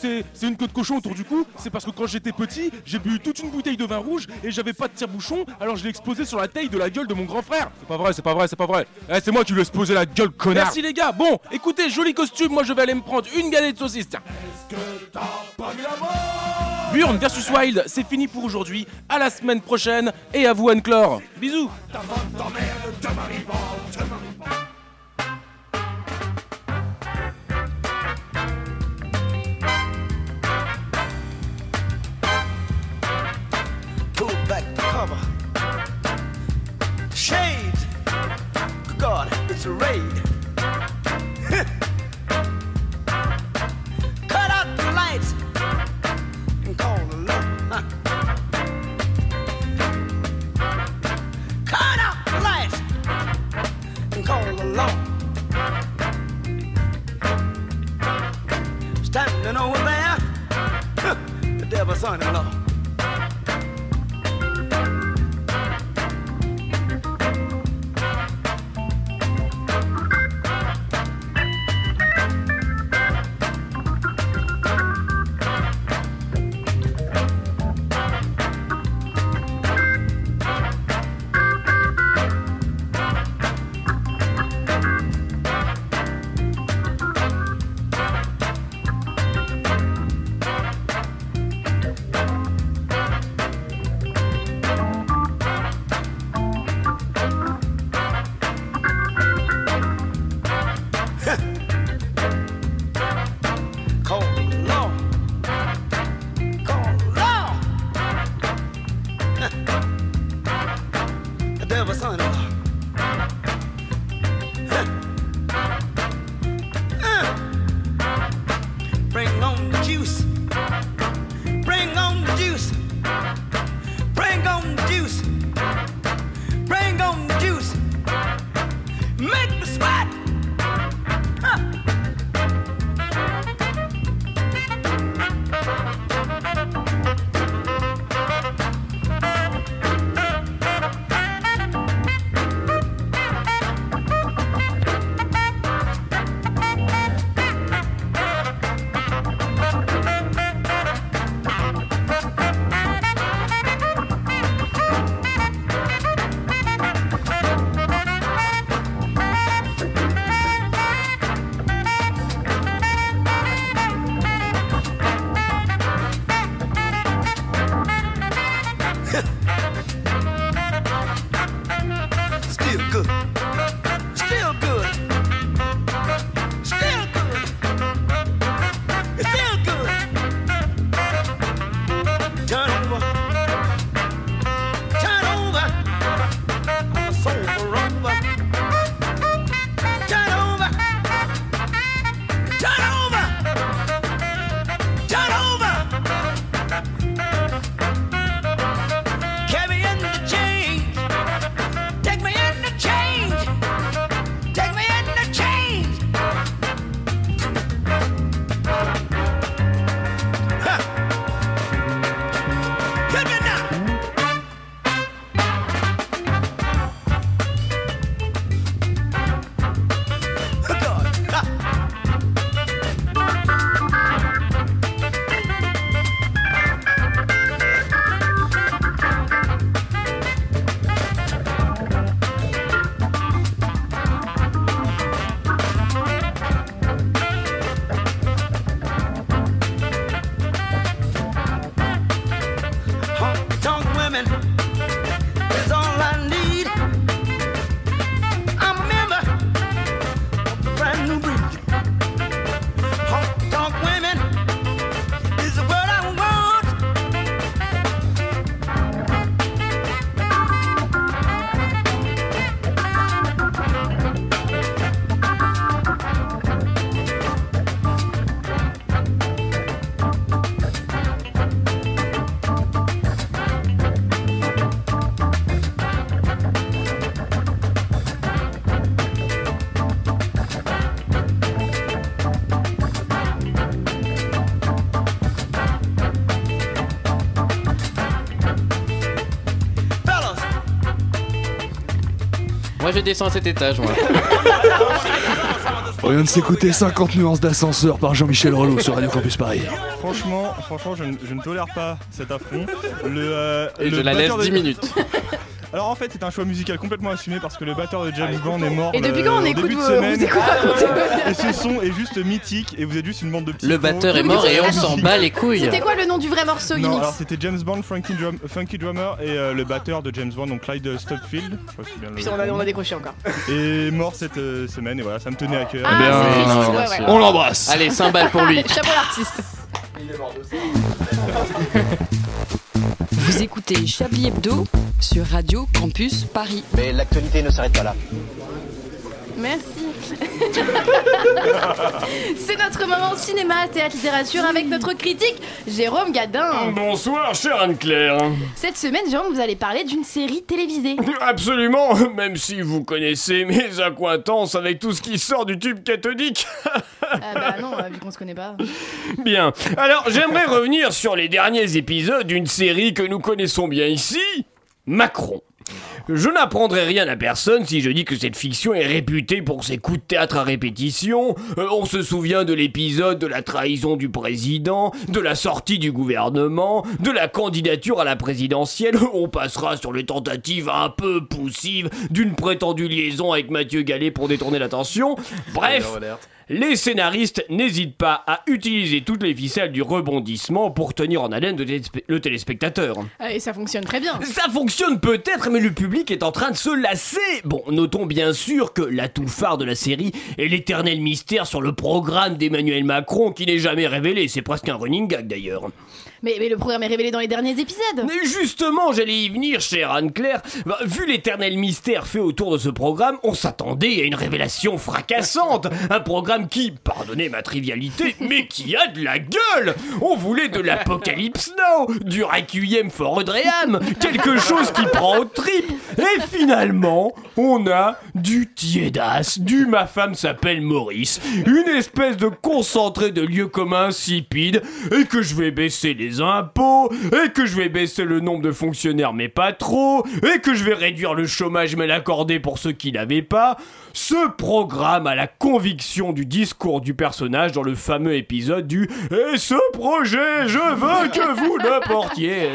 C'est, une queue de cochon autour du cou, c'est parce que quand j'étais petit, j'ai bu toute une bouteille de vin rouge et j'avais pas de tire-bouchon, alors je l'ai exposé sur la taille de la gueule de mon grand frère. C'est pas vrai, c'est pas vrai, c'est pas vrai. Eh, c'est moi qui lui ai exposé la gueule, connard. Merci les gars. Bon, écoutez, joli costume, moi je vais aller me prendre une galette de saucisse, tiens. Burn versus Wild, c'est fini pour aujourd'hui. À la semaine prochaine et à vous Anne-Clore. Bisous. Masquerade. Cut out the lights and call the law. Cut out the lights and call the law. Standing over there, the devil's son-in-law. Descends à cet étage, moi. On vient de s'écouter 50 nuances d'ascenseur par Jean-Michel Relot sur Radio Campus Paris. Franchement, franchement, je, ne- je ne tolère pas cet affront. Le, euh, Et le je la laisse batteur de- 10 minutes. Alors en fait, c'est un choix musical complètement assumé parce que le batteur de James Bond est mort Et depuis quand on en écoute vous et ce son est juste mythique et vous êtes juste une bande de petits. Le batteur est mort et on s'en bat les couilles. C'était quoi le nom du vrai morceau, Non, Unix alors c'était James Bond, Funky, Drum- Funky Drummer et euh, le batteur de James Bond, donc Clyde Putain, on a, on a décroché encore. Et mort cette euh, semaine et voilà, ça me tenait à cœur. Ah, sûr. On l'embrasse. Allez, 5 balles pour lui. Chapeau l'artiste. Écoutez Chablis Hebdo sur Radio Campus Paris. Mais l'actualité ne s'arrête pas là. Merci. C'est notre moment cinéma, théâtre, littérature avec notre critique Jérôme Gadin. Bonsoir, chère Anne-Claire. Cette semaine, Jérôme, vous allez parler d'une série télévisée. Absolument, même si vous connaissez mes accointances avec tout ce qui sort du tube cathodique. Ah bah non, vu qu'on se connaît pas. Bien. Alors, j'aimerais revenir sur les derniers épisodes d'une série que nous connaissons bien ici, Macron. Je n'apprendrai rien à personne si je dis que cette fiction est réputée pour ses coups de théâtre à répétition. Euh, on se souvient de l'épisode de la trahison du président, de la sortie du gouvernement, de la candidature à la présidentielle. On passera sur les tentatives un peu poussives d'une prétendue liaison avec Mathieu Gallet pour détourner l'attention. Bref. Les scénaristes n'hésitent pas à utiliser toutes les ficelles du rebondissement pour tenir en haleine le téléspe- le téléspectateur. Euh, Et ça fonctionne très bien. Ça fonctionne peut-être, mais le public est en train de se lasser. Bon, notons bien sûr que l'atout phare de la série est l'éternel mystère sur le programme d'Emmanuel Macron qui n'est jamais révélé. C'est presque un running gag d'ailleurs. Mais, le programme est révélé dans les derniers épisodes. Mais justement, j'allais y venir, chère Anne-Claire. Bah, vu l'éternel mystère fait autour de ce programme, on s'attendait à une révélation fracassante. Un programme qui, pardonnez ma trivialité, mais qui a de la gueule. On voulait de l'Apocalypse Now, du Requiem for quelque chose qui prend aux tripes. Et finalement, on a du tiédas, du ma femme s'appelle Maurice, une espèce de concentré de lieux communs insipide, et que je vais baisser les impôts, et que je vais baisser le nombre de fonctionnaires mais pas trop, et que je vais réduire le chômage mais l'accorder pour ceux qui l'avaient pas. Ce programme a la conviction du discours du personnage dans le fameux épisode du Et ce projet, je veux que vous le portiez.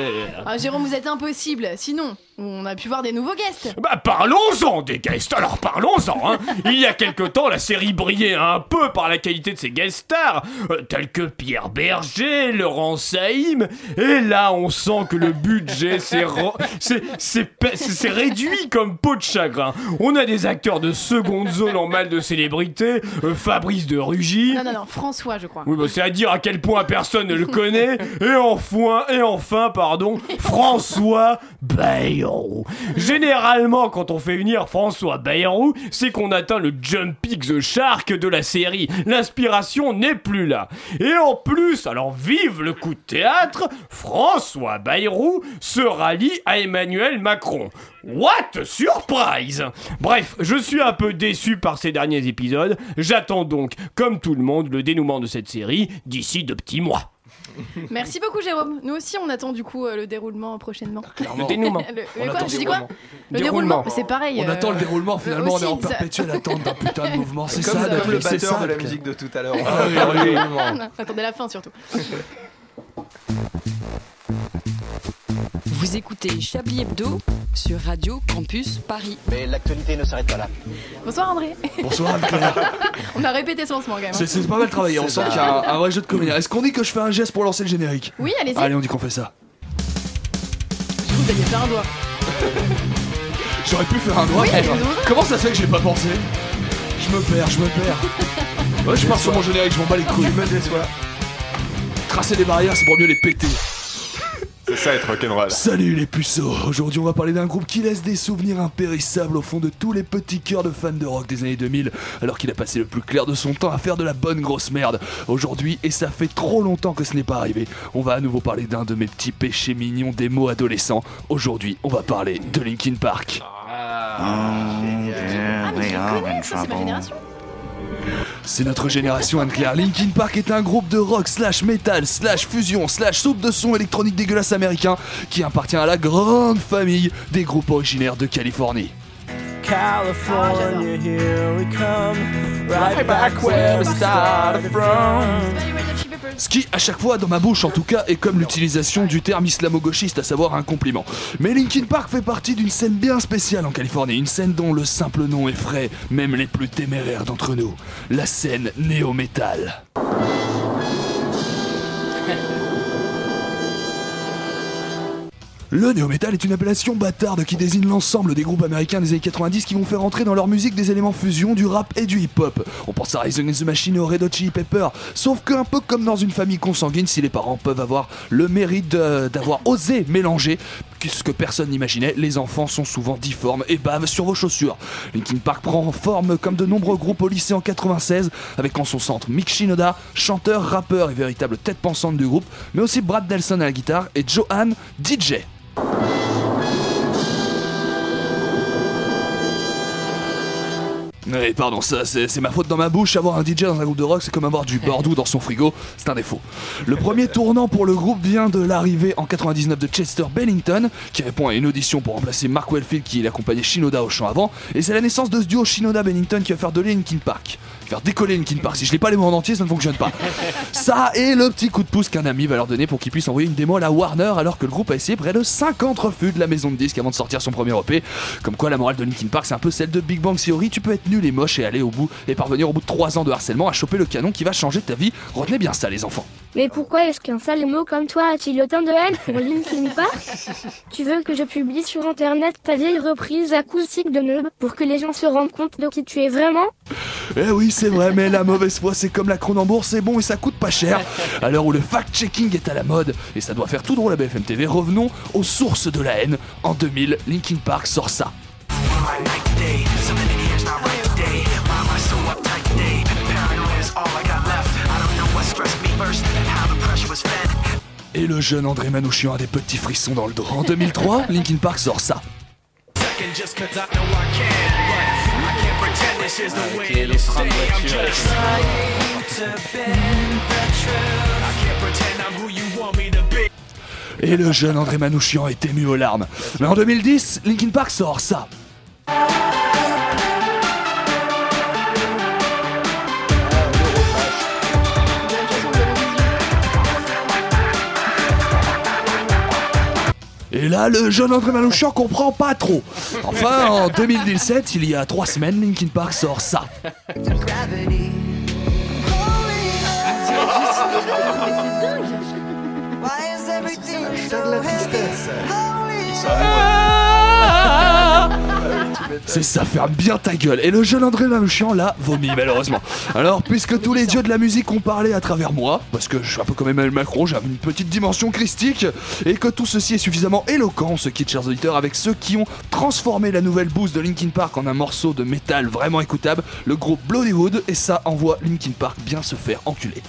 Ah, Jérôme, vous êtes impossible. Sinon, on a pu voir des nouveaux guests. Bah parlons-en des guests, alors parlons-en hein. Il y a quelque temps, la série brillait un peu par la qualité de ses guest stars, euh, tels que Pierre Berger, Laurent Saïm, et là on sent que le budget s'est réduit comme peau de chagrin. On a des acteurs de seconde zone en mal de célébrité, euh, Fabrice de Rugy... Non, non, non, François, je crois. Oui, bah, c'est à dire à quel point personne ne le connaît. Et enfin, et enfin, pardon, François Bayrou. Généralement, quand on fait venir François Bayrou, c'est qu'on atteint le Jumping the Shark de la série. L'inspiration n'est plus là. Et en plus, alors vive le coup de théâtre, François Bayrou se rallie à Emmanuel Macron. What? Surprise Bref, je suis un peu déçu par ces derniers épisodes. J'attends donc, comme tout le monde, le dénouement de cette série d'ici de petits mois. Merci beaucoup, Jérôme. Nous aussi, on attend du coup euh, le déroulement prochainement. Le dénouement. Le, On le quoi attend dit quoi déroulement. Le Déroulement. déroulement, c'est pareil. On euh, attend le déroulement, finalement, on est en ça- perpétuelle attente d'un putain de mouvement. C'est Comme, ça, comme le c'est batteur ça, de la musique de tout à l'heure. Ah oui, oui, oui. Attendez la fin surtout. Vous écoutez Chablis Hebdo sur Radio Campus Paris. Mais l'actualité ne s'arrête pas là. Bonsoir André. Bonsoir Anne-Claire. On a répété ce lancement quand même. C'est c'est pas mal travaillé, on sent qu'il y a un, un vrai jeu de comédien. Est-ce qu'on dit que je fais un geste pour lancer le générique Oui, allez-y. Allez, on dit qu'on fait ça. Vous aviez fait un doigt. J'aurais pu faire un doigt. Oui. Comment ça se fait que j'ai pas pensé? Je me perds, je me perds. Ouais, je pars sur mon générique, je m'en bats les couilles. Je me déçois. Tracer des barrières, c'est pour mieux les péter. C'est ça être rock'n'roll. Salut les puceaux Aujourd'hui on va parler d'un groupe qui laisse des souvenirs impérissables au fond de tous les petits cœurs de fans de rock des années 2000 alors qu'il a passé le plus clair de son temps à faire de la bonne grosse merde. Aujourd'hui, et ça fait trop longtemps que ce n'est pas arrivé, on va à nouveau parler d'un de mes petits péchés mignons des mots adolescents. Aujourd'hui, on va parler de Linkin Park. Ah, mais je le connais, ça c'est ma génération. C'est notre génération Anne-Claire. Linkin Park est un groupe de rock slash metal slash fusion slash soupe de son électronique dégueulasse américain qui appartient à la grande famille des groupes originaires de Californie. California, here we come. Right back where we started from. Ce qui, à chaque fois, dans ma bouche en tout cas, est comme l'utilisation du terme islamo-gauchiste, à savoir un compliment. Mais Linkin Park fait partie d'une scène bien spéciale en Californie, une scène dont le simple nom effraie même les plus téméraires d'entre nous. La scène néo-metal. Le néo-metal est une appellation bâtarde qui désigne l'ensemble des groupes américains des années 90 qui vont faire entrer dans leur musique des éléments fusion du rap et du hip-hop. On pense à Rise Against the Machine et au Red Hot Chili Pepper, sauf qu'un peu comme dans une famille consanguine, si les parents peuvent avoir le mérite d'avoir osé mélanger, ce que personne n'imaginait, les enfants sont souvent difformes et bavent sur vos chaussures. Linkin Park prend forme comme de nombreux groupes au lycée en 96, avec en son centre Mick Shinoda, chanteur, rappeur et véritable tête pensante du groupe, mais aussi Brad Delson à la guitare et Johan, DJ. Pardon, ça c'est c'est ma faute dans ma bouche. Avoir un DJ dans un groupe de rock, c'est comme avoir du Bordeaux dans son frigo, c'est un défaut. Le premier tournant pour le groupe vient de l'arrivée en 99 de Chester Bennington, qui répond à une audition pour remplacer Mark Wellfield qui l'accompagnait Shinoda au chant avant, et c'est la naissance de ce duo Shinoda-Bennington qui va faire de Linkin Park. Faire décoller Linkin Park. Si je l'ai pas les mots en entier, ça ne fonctionne pas. Ça et le petit coup de pouce qu'un ami va leur donner pour qu'ils puissent envoyer une démo à Warner alors que le groupe a essayé près de 50 refus de la maison de disques avant de sortir son premier EP. Comme quoi la morale de Linkin Park c'est un peu celle de Big Bang Theory, tu peux être nul et moche et aller au bout et parvenir au bout de 3 ans de harcèlement à choper le canon qui va changer ta vie. Retenez bien ça les enfants. Mais pourquoi est-ce qu'un sale mot comme toi a-t-il autant de haine pour Linkin Park Tu veux que je publie sur internet ta vieille reprise acoustique de Neub pour que les gens se rendent compte de qui tu es vraiment? Eh oui, c'est vrai, mais la mauvaise foi, c'est comme la Cronenbourg, c'est bon et ça coûte pas cher. À l'heure où le fact-checking est à la mode, et ça doit faire tout drôle à BFM TV, revenons aux sources de la haine. En 2000, Linkin Park sort ça. Et le jeune André Manouchian a des petits frissons dans le dos. En 2003, Linkin Park sort ça. Et le jeune André Manouchian est ému aux larmes. Mais en 2010, Linkin Park sort ça. Et là, le jeune André Manouchian comprend pas trop. Enfin, en 2017, il y a trois semaines, Linkin Park sort ça. C'est ça, ferme bien ta gueule. Et le jeune André Manouchian, là, vomit malheureusement. Alors, puisque tous les dieux de la musique ont parlé à travers moi, parce que je suis un peu comme Emmanuel Macron, j'ai une petite dimension christique, et que tout ceci est suffisamment éloquent, se quitte, chers auditeurs, avec ceux qui ont transformé la nouvelle boost de Linkin Park en un morceau de métal vraiment écoutable, le groupe Bloodywood, et ça envoie Linkin Park bien se faire enculer.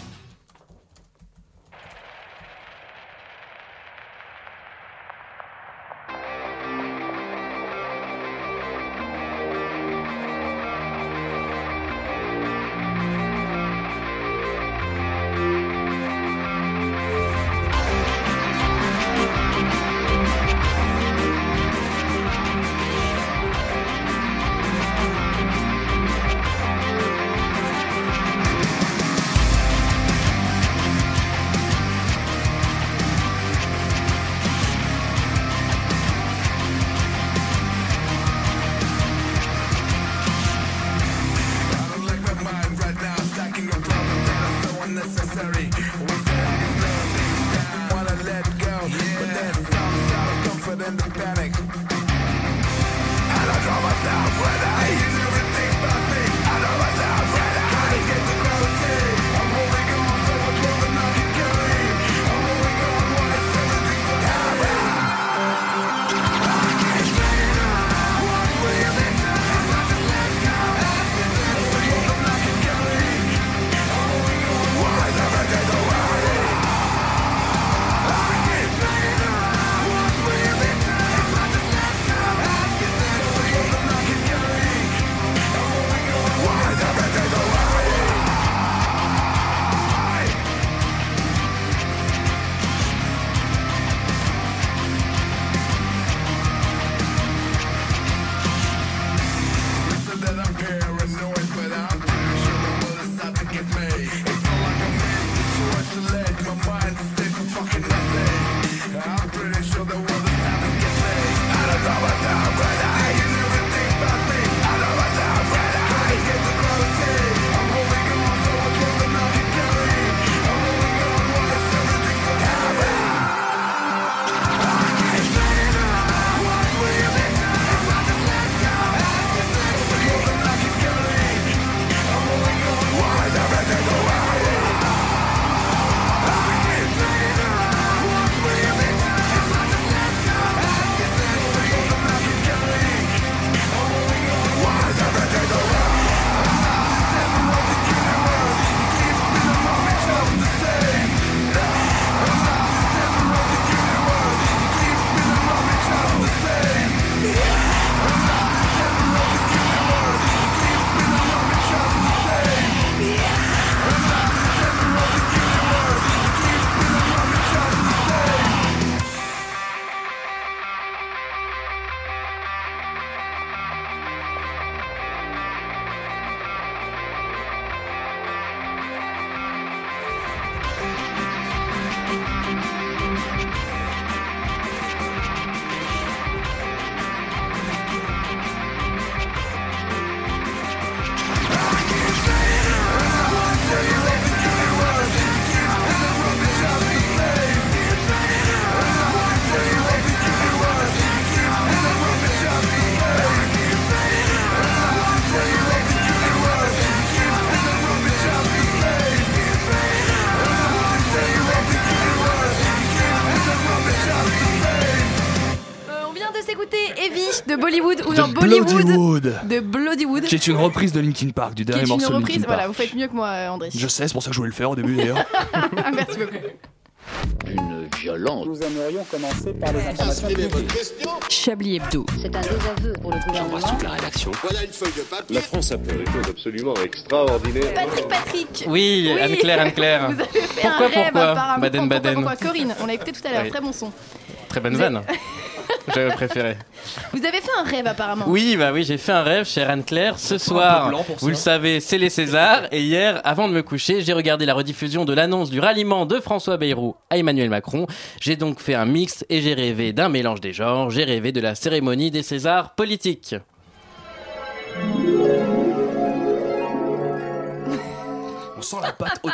Bollywood ou De dans Bollywood Bloodywood. de Bloodywood. Qui est une reprise de Linkin Park, du Qui est dernier une morceau de reprise. Linkin Voilà, vous faites mieux que moi, euh, André. Je sais, c'est pour ça que je voulais le faire au début d'ailleurs. Merci beaucoup. Une violence. Nous aimerions commencer par les informations. Chablis Hebdo. C'est un désaveu pour le gouvernement. la rédaction. Voilà une feuille de papier. La France a fait des choses absolument extraordinaires. Patrick, Patrick. Oui, Anne-Claire, Anne-Claire. Vous avez fait Pourquoi, un rêve pourquoi apparemment. Baden, Pourquoi, Baden. pourquoi, Corinne, on l'a écouté tout à l'heure, Oui. très bon son. Très bonne vanne. J'avais préféré. Vous avez fait un rêve apparemment. Oui, bah oui, j'ai fait un rêve, chère Anne-Claire. Ce soir, vous le savez, c'est les Césars. Et hier, avant de me coucher, j'ai regardé la rediffusion de l'annonce du ralliement de François Bayrou à Emmanuel Macron. J'ai donc fait un mix et j'ai rêvé d'un mélange des genres. J'ai rêvé de la cérémonie des Césars politiques.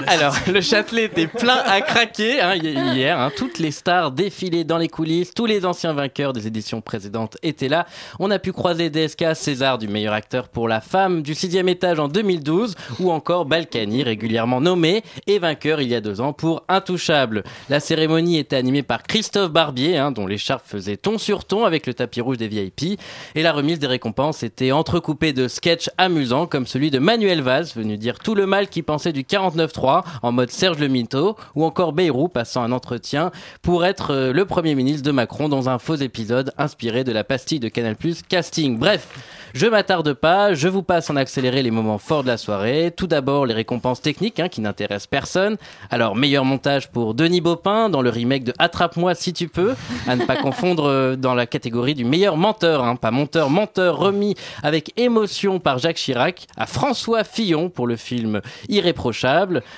Alors, le Châtelet était plein à craquer hein, hi- hier. hein. Toutes les stars défilaient dans les coulisses. Tous les anciens vainqueurs des éditions précédentes étaient là. On a pu croiser DSK César du meilleur acteur pour La Femme du sixième étage en 2012 ou encore Balkany régulièrement nommé et vainqueur il y a deux ans pour Intouchable. La cérémonie était animée par Christophe Barbier hein, dont l'écharpe faisait ton sur ton avec le tapis rouge des VIP et la remise des récompenses était entrecoupée de sketchs amusants comme celui de Manuel Valls venu dire tout le mal qu'il pensait du 49-3 en mode Serge le Mito ou encore Bayrou passant un entretien pour être euh, le premier ministre de Macron dans un faux épisode inspiré de la pastille de Canal+ Casting. Bref, je m'attarde pas, je vous passe en accéléré les moments forts de la soirée. Tout d'abord les récompenses techniques hein, qui n'intéressent personne. Alors meilleur montage pour Denis Baupin dans le remake de Attrape-moi si tu peux, à ne pas confondre euh, dans la catégorie du meilleur menteur, hein, pas monteur, menteur remis avec émotion par Jacques Chirac à François Fillon pour le film Irréprochable.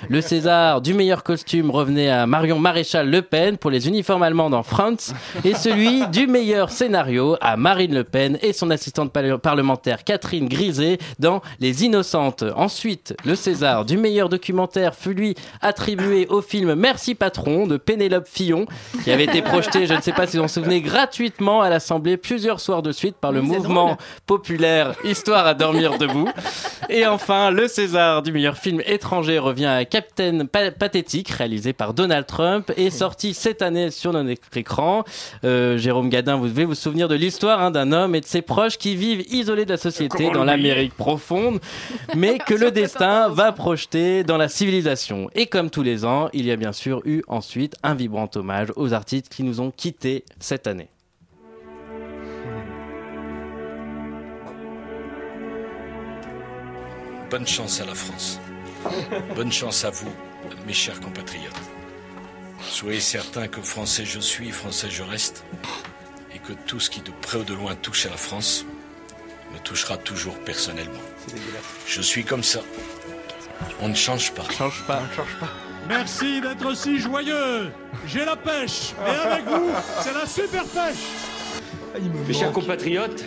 Le César du meilleur costume revenait à Marion Maréchal Le Pen pour les uniformes allemands dans France et celui du meilleur scénario à Marine Le Pen et son assistante parle- parlementaire Catherine Griset dans Les Innocentes. Ensuite, le César du meilleur documentaire fut lui attribué au film Merci Patron de Pénélope Fillon qui avait été projeté, je ne sais pas si vous en souvenez, gratuitement à l'Assemblée plusieurs soirs de suite par le mouvement drôle. populaire Histoire à dormir debout. Et enfin, le César du meilleur film étranger revient à Captain Pa- Pathétique, réalisé par Donald Trump et sorti cette année sur notre écran. Euh, Jérôme Gadin, vous devez vous souvenir de l'histoire hein, d'un homme et de ses proches qui vivent isolés de la société Comment dans l'Amérique profonde, mais que le destin va projeter dans la civilisation. Et comme tous les ans, il y a bien sûr eu ensuite un vibrant hommage aux artistes qui nous ont quittés cette année. Bonne chance à la France. Bonne chance à vous, mes chers compatriotes. Soyez certains que français je suis, français je reste, et que tout ce qui de près ou de loin touche à la France me touchera toujours personnellement. Je suis comme ça. On ne change pas. Change pas. change pas. Merci d'être si joyeux. J'ai la pêche. Et avec vous, c'est la super pêche. Mes chers compatriotes,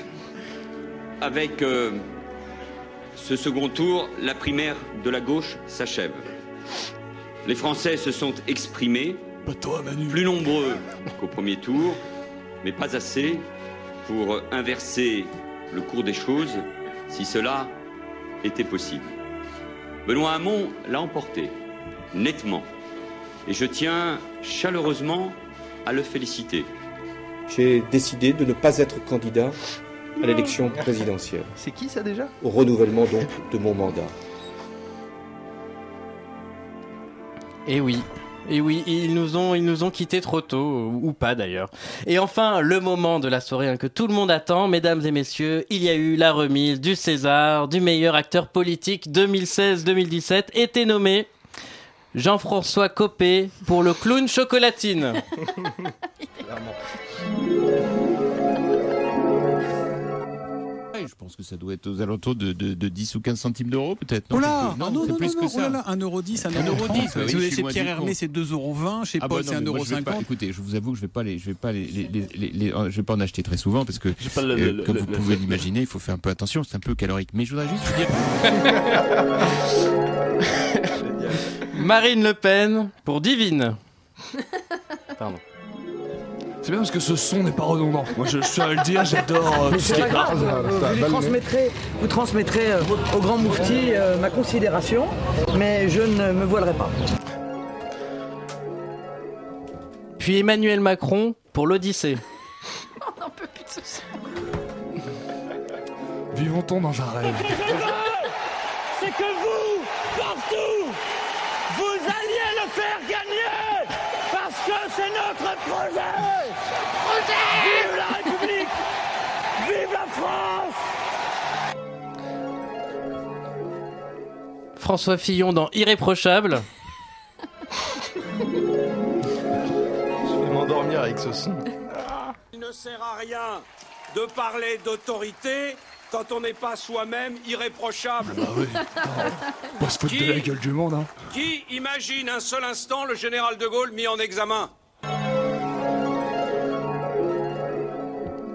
avec euh, ce second tour, la primaire de la gauche s'achève. Les Français se sont exprimés, plus nombreux qu'au premier tour, mais pas assez pour inverser le cours des choses si cela était possible. Benoît Hamon l'a emporté, nettement, et je tiens chaleureusement à le féliciter. J'ai décidé de ne pas être candidat à l'élection présidentielle. C'est qui ça déjà? Au renouvellement donc de mon mandat. Et oui. Et oui, ils nous ont, ils nous ont quittés trop tôt, ou ou pas d'ailleurs. Et enfin, le moment de la soirée hein, que tout le monde attend, mesdames et messieurs, il y a eu la remise du César, du meilleur acteur politique 2016-2017, était nommé Jean-François Copé pour le clown chocolatine. Je pense que ça doit être aux alentours de, de, de 10 ou 15 centimes d'euros, peut-être. Oh là non, non, c'est non, plus non, que non, ça. oh là là, 1,10€, 1,30€. 1,10€, bah oui, si vous allez chez Pierre Hermé, c'est 2,20€. Chez Ah Paul, bah c'est non, mais moi, je vais pas- 1,50€. Écoutez, je vous avoue que je vais pas les, je vais pas les, les, les, les- les- je vais pas en acheter très souvent parce que, pas le- euh, le- comme le- vous le- pouvez l'imaginer, il faut faire un peu attention. C'est un peu calorique. Mais je voudrais juste vous dire. Marine Le Pen pour Divine. Pardon. C'est bien parce que ce son n'est pas redondant. Moi je, je tiens à le dire, j'adore euh, tout ce qui est Vous, vous lui transmettrez, vous transmettrez euh, au grand moufti euh, ma considération, mais je ne me voilerai pas. Puis Emmanuel Macron pour l'Odyssée. On n'en peut plus de ce son. Vivons-on dans un rêve C'est que vous, partout, vous alliez le faire gagner notre projet Vive la République Vive la France François Fillon dans Irréprochable. Je vais m'endormir avec ce son. Il ne sert à rien de parler d'autorité quand on n'est pas soi-même irréprochable. Pas se foutre de la gueule du monde, hein. Qui imagine un seul instant le général de Gaulle mis en examen?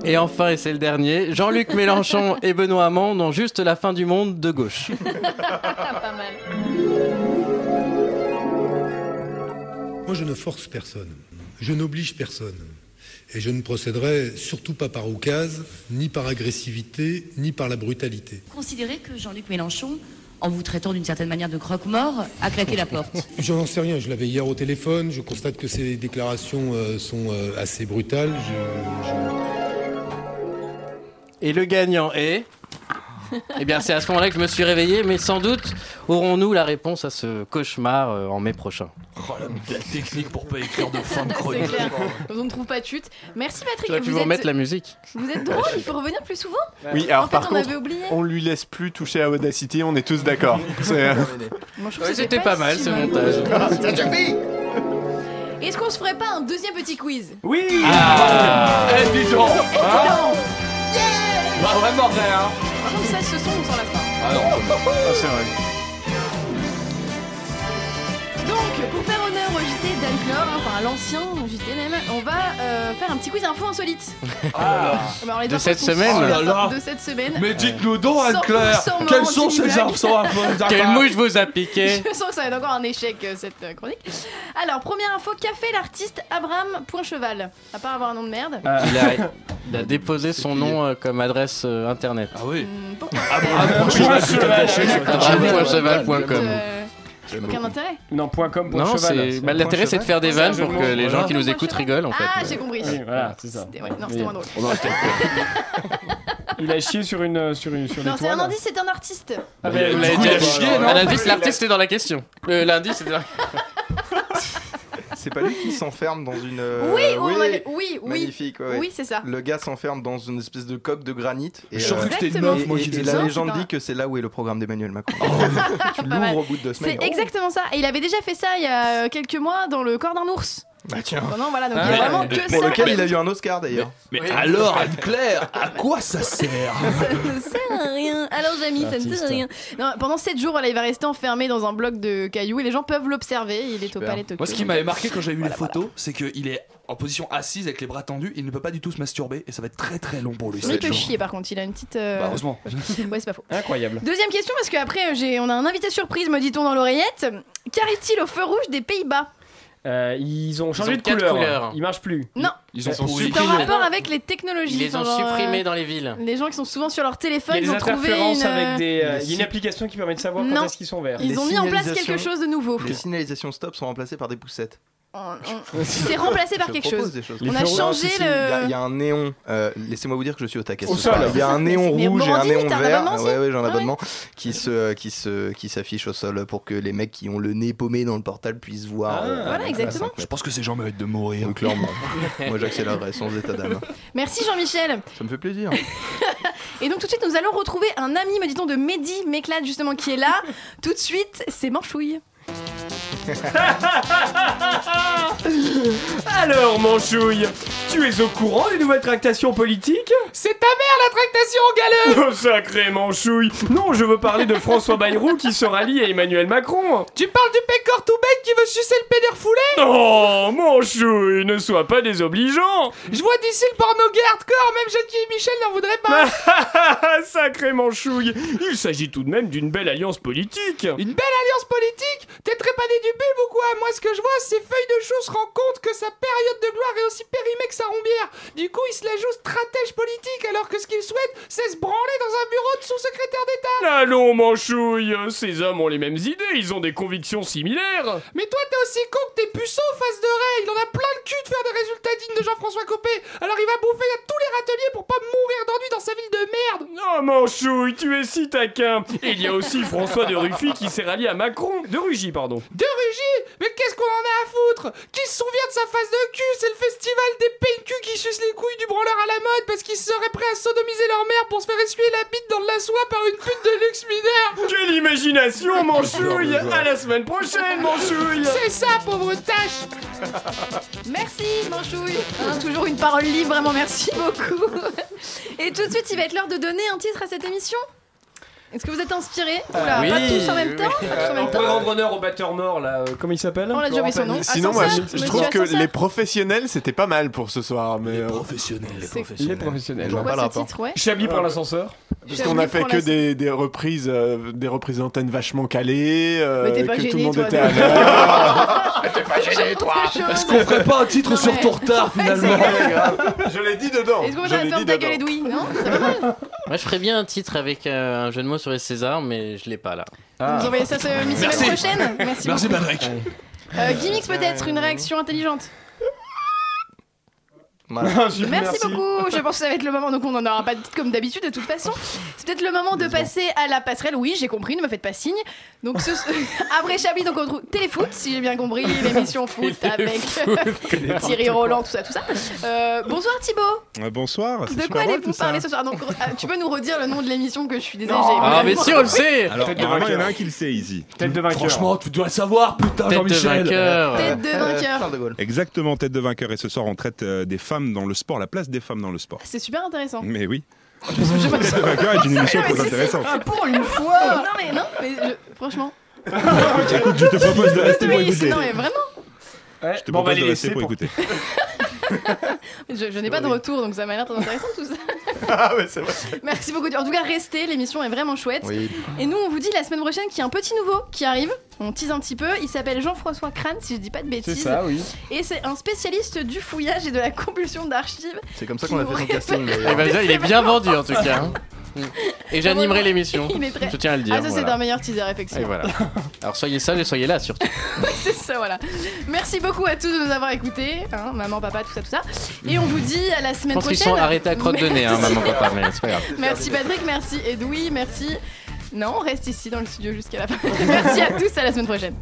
Et enfin, et c'est le dernier, Jean-Luc Mélenchon et Benoît Hamon dans juste la fin du monde de gauche. Pas mal. Moi, je ne force personne. Je n'oblige personne. Et je ne procéderai surtout pas par oukase, ni par agressivité, ni par la brutalité. Considérez que Jean-Luc Mélenchon, en vous traitant d'une certaine manière de croque-mort, a claqué la porte. Je n'en sais rien. Je l'avais hier au téléphone. Je constate que ces déclarations euh, sont euh, assez brutales. Je- je- Et le gagnant est. Eh bien, c'est à ce moment-là que je me suis réveillé, mais sans doute aurons-nous la réponse à ce cauchemar euh, en mai prochain. Oh, la, la technique pour pas écrire de fin de chronique. clair. On ne trouve pas de chute. Merci Patrick. Pu vous vous êtes- remettre la musique. Vous êtes drôle, il faut revenir plus souvent. Oui, En alors fait, par on contre, avait oublié. on lui laisse plus toucher à Audacity, on est tous d'accord. C'est- Moi, je trouve Ouais, que c'était pas mal, si ce montage. Est-ce qu'on se ferait pas un deuxième petit quiz? Oui Ah. Eh, Évidemment. Bah, vraiment rien Par contre, ça, ce son, on s'en lasse pas. Ah non, Ah, c'est vrai. Donc, pour faire hein, enfin l'ancien JT même, on va euh, faire un petit quiz info insolite. Ah. Bah, les De cette semaine super Oh là là. De cette semaine. Mais dites-nous donc, Anne-Claire, 100% quels sont ces infos Quelle mouche vous a piqué Je sens que ça va être encore un échec euh, cette euh, chronique. Alors, première info, qu'a fait l'artiste Abraham Poincheval? À part avoir un nom de merde. il, a, il a déposé son nom euh, comme adresse euh, internet. Ah oui Hmm, pourquoi Abraham.cheval.com Euh, Aucun intérêt. Non, point .com, point Non, cheval. c'est bah, l'intérêt c'est de faire des vannes pour que les gens qui nous écoutent rigolent en fait. Ah, j'ai compris. Oui, voilà, c'est ça. Ouais, non, c'était moins drôle. On aurait peut-être- Il a chié sur une sur une sur Non, c'est un indice, c'est un artiste. Ah, Vous mais il a chié, non L'indice, l'artiste est dans la question. Euh, L'indice, c'est dans la C'est pas lui qui s'enferme dans une. Oui, euh, on avait- oui, oui. Magnifique, ouais. Oui, c'est ça. Le gars s'enferme dans une espèce de coque de granit. Et, Je pensais que c'était une meuf, et- moi, et- qui et la légende dit que c'est là où est le programme d'Emmanuel Macron. tu Pas mal. l'ouvres au bout de deux semaines. C'est exactement ça. Et il avait déjà fait ça il y a euh, quelques mois dans le corps d'un ours. Bah tiens. Non, voilà, donc Ah il y a ouais. vraiment que Pour ça. lequel il a eu un Oscar d'ailleurs. Mais alors, Anne-Claire, à quoi ça sert Ça ne sert à rien. Alors, Jamy, ça ne sert à rien. Non, pendant 7 jours, voilà, il va rester enfermé dans un bloc de cailloux et les gens peuvent l'observer. Il est au palais Tokyo. Moi, ce qui m'avait marqué quand j'avais vu les photos, c'est qu'il est en position assise avec les bras tendus, il ne peut pas du tout se masturber et ça va être très très long pour lui. Il sept peut chier par contre, il a une petite. euh, Bah, heureusement. ouais, c'est pas faux. Incroyable. Deuxième question, parce qu'après, j'ai, on a un invité surprise, me dit-on dans l'oreillette. Qu'arrive-t-il au feu rouge des Pays-Bas? Euh, ils ont changé ont de couleur. couleurs. Ils marchent plus. Non. Ils ont sont. C'est en supprimés. rapport avec les technologies. Ils les ont supprimés euh, dans les villes. Les gens qui sont souvent sur leur Il y téléphone, a des ils ont trouvé une. avec des. euh, Il y a une application qui permet de savoir Non. quand est-ce qu'ils sont verts. Ils Les ont mis en place signalisations- quelque chose de nouveau. Les signalisations stop sont remplacées par des poussettes. C'est remplacé par Je quelque chose. des choses. On a changé si, Il y, a- il y le. a un néon. euh, Laissez-moi vous dire que je suis au taquet. Au sol. Il y a un néon rouge et un néon vert. Ouais, ouais, j'ai un Ah ouais. abonnement qui se, qui se, qui s'affiche au sol pour que les mecs qui ont le nez paumé dans le portable puissent voir. Ah, euh, voilà, exactement. Je pense que ces gens méritent de mourir. Donc, clairement. Moi, j'accélérerai sans état d'âme. Merci Jean-Michel. Ça me fait plaisir. Et donc tout de suite, nous allons retrouver un ami, me dit-on, de Mehdi Méclade, justement, qui est là. Tout de suite, c'est Manchouille. Alors, Manchouille, tu es au courant des nouvelles tractations politiques C'est ta mère la tractation galeux Oh, sacré Manchouille. Non, je veux parler de François Bayrou qui se rallie à Emmanuel Macron. Tu parles du pécor tout bête qui veut sucer le pédère foulé Oh, Manchouille, ne sois pas désobligeant. Je vois d'ici le porno gay hardcore, même Jackie et Michel n'en voudraient pas. Sacré Manchouille. Il s'agit tout de même d'une belle alliance politique. Une belle alliance politique T'es trépané du bulbe ou quoi Moi ce que je vois c'est Feuille de Chou se rend compte que sa période de gloire est aussi périmée que Du coup, il se la joue stratège politique alors que ce qu'il souhaite, c'est se branler dans un bureau de sous-secrétaire d'État. Allons, Manchouille Ces hommes ont les mêmes idées, ils ont des convictions similaires Mais toi, t'es aussi con que tes puceaux face de Ray. Il en a plein le cul de faire des résultats dignes de Jean-François Copé. Alors il va bouffer à tous les râteliers pour pas mourir d'ennui dans sa ville de merde. Oh Manchouille, tu es si taquin Et il y a aussi François de Ruffy qui s'est rallié à Macron. De Rugy, pardon. De Rugy? Mais qu'est-ce qu'on en a à foutre? Qui se souvient de sa face de cul? C'est le festival des Qui sucent les couilles du branleur à la mode parce qu'ils seraient prêts à sodomiser leur mère pour se faire essuyer la bite dans de la soie par une pute de luxe mineur? Quelle imagination, Manchouille À la semaine prochaine, Manchouille C'est ça, pauvre tâche Merci, Manchouille. Hein, toujours une parole libre, vraiment merci beaucoup. Et tout de suite, il va être l'heure de donner un titre à cette émission. Est-ce que vous êtes inspirés Oula, Oui, pas tous en même oui, temps, oui. pas tous en même on pourrait temps. rendre honneur au batteur mort, là. euh, comment il s'appelle On l'a déjà oublié son nom. Sinon, moi, Ascenseur, je, je monsieur trouve que Ascenseur. les professionnels, c'était pas mal pour ce soir. Mais, euh, professionnels, C'est- Les professionnels. Pourquoi Pas le ce rapport. titre, ouais Chablis pour l'ascenseur. Parce qu'on a fait que des, des reprises, euh, des reprises d'antennes vachement calées, euh, Mais t'es pas que gêné, tout le monde toi, était de- à l'heure. T'es pas gêné, toi Est-ce qu'on ferait pas un titre Non, sur mais- ton retard finalement Je l'ai dit dedans. Est-ce qu'on peut Je faire l'ai ferme dit ta dedans. gueule, Edoui Non? C'est pas mal. Moi, je ferais bien un titre avec euh, un jeu de mots sur les Césars, mais je l'ai pas là. Vous envoyez ça sur l'émission Merci. prochaine Merci, Merci, beaucoup. Patrick. Euh, Gimmicks peut-être, une réaction intelligente. Voilà. Merci, beaucoup. Je pense que ça va être le moment, donc on n'en aura pas de titre comme d'habitude de toute façon. C'est peut-être le moment de passer à la passerelle. Oui, j'ai compris, ne me faites pas signe. Donc ce... après Chablis, donc on retrouve Téléfoot, si j'ai bien compris, l'émission foot avec Thierry Roland, tout ça, tout ça. Euh, bonsoir Thibaut. Euh, bonsoir. De quoi allez-vous parler ce soir? Donc, euh, Tu peux nous redire le nom de l'émission que je suis j'ai Ah, mais si, on le sait. Alors, Tête il y en a vainqueur. un qui le sait ici. Tête de vainqueur. Franchement, tu dois le savoir, putain, Tête de Jean-Michel. vainqueur. Tête de vainqueur. Charles de Gaulle. Exactement, tête de vainqueur. Et ce soir, on traite euh, des femmes dans le sport, la place des femmes dans le sport. C'est super intéressant. Mais oui. De vainqueur est une émission très c'est- intéressante. Ah, pour une fois Non mais non, mais je- franchement. Écoute, je te propose de rester pour écouter. non mais vraiment, Je te Bon, on va propose de les rester pour- écouter. je, je n'ai pas de retour donc ça m'a l'air très intéressant tout ça. Ah ouais, c'est vrai. Merci beaucoup. En tout cas, restez, l'émission est vraiment chouette. Oui. Et nous, on vous dit la semaine prochaine qu'il y a un petit nouveau qui arrive. On tease un petit peu. Il s'appelle Jean-François Crane, si je dis pas de bêtises. C'est ça, oui. Et c'est un spécialiste du fouillage et de la compulsion d'archives. C'est comme ça qu'on a fait son casting. Eh ben, ça, il est bien vendu en tout cas. Hein. Et j'animerai l'émission. Il est très- Je tiens à le dire. Ah, ça, c'est voilà. un meilleur teaser, effectivement. Et voilà. Alors soyez sages et soyez là surtout. c'est ça, voilà. Merci beaucoup à tous de nous avoir écoutés. hein, maman, papa, tout ça, tout ça. Et on vous dit à la Je semaine pense qu'ils prochaine. sont arrêtés à crotte de nez, hein, Merci. maman, papa, mais c'est pas grave. Merci Patrick, merci Edoui, merci. Non, on reste ici dans le studio jusqu'à la fin. merci à tous, à la semaine prochaine.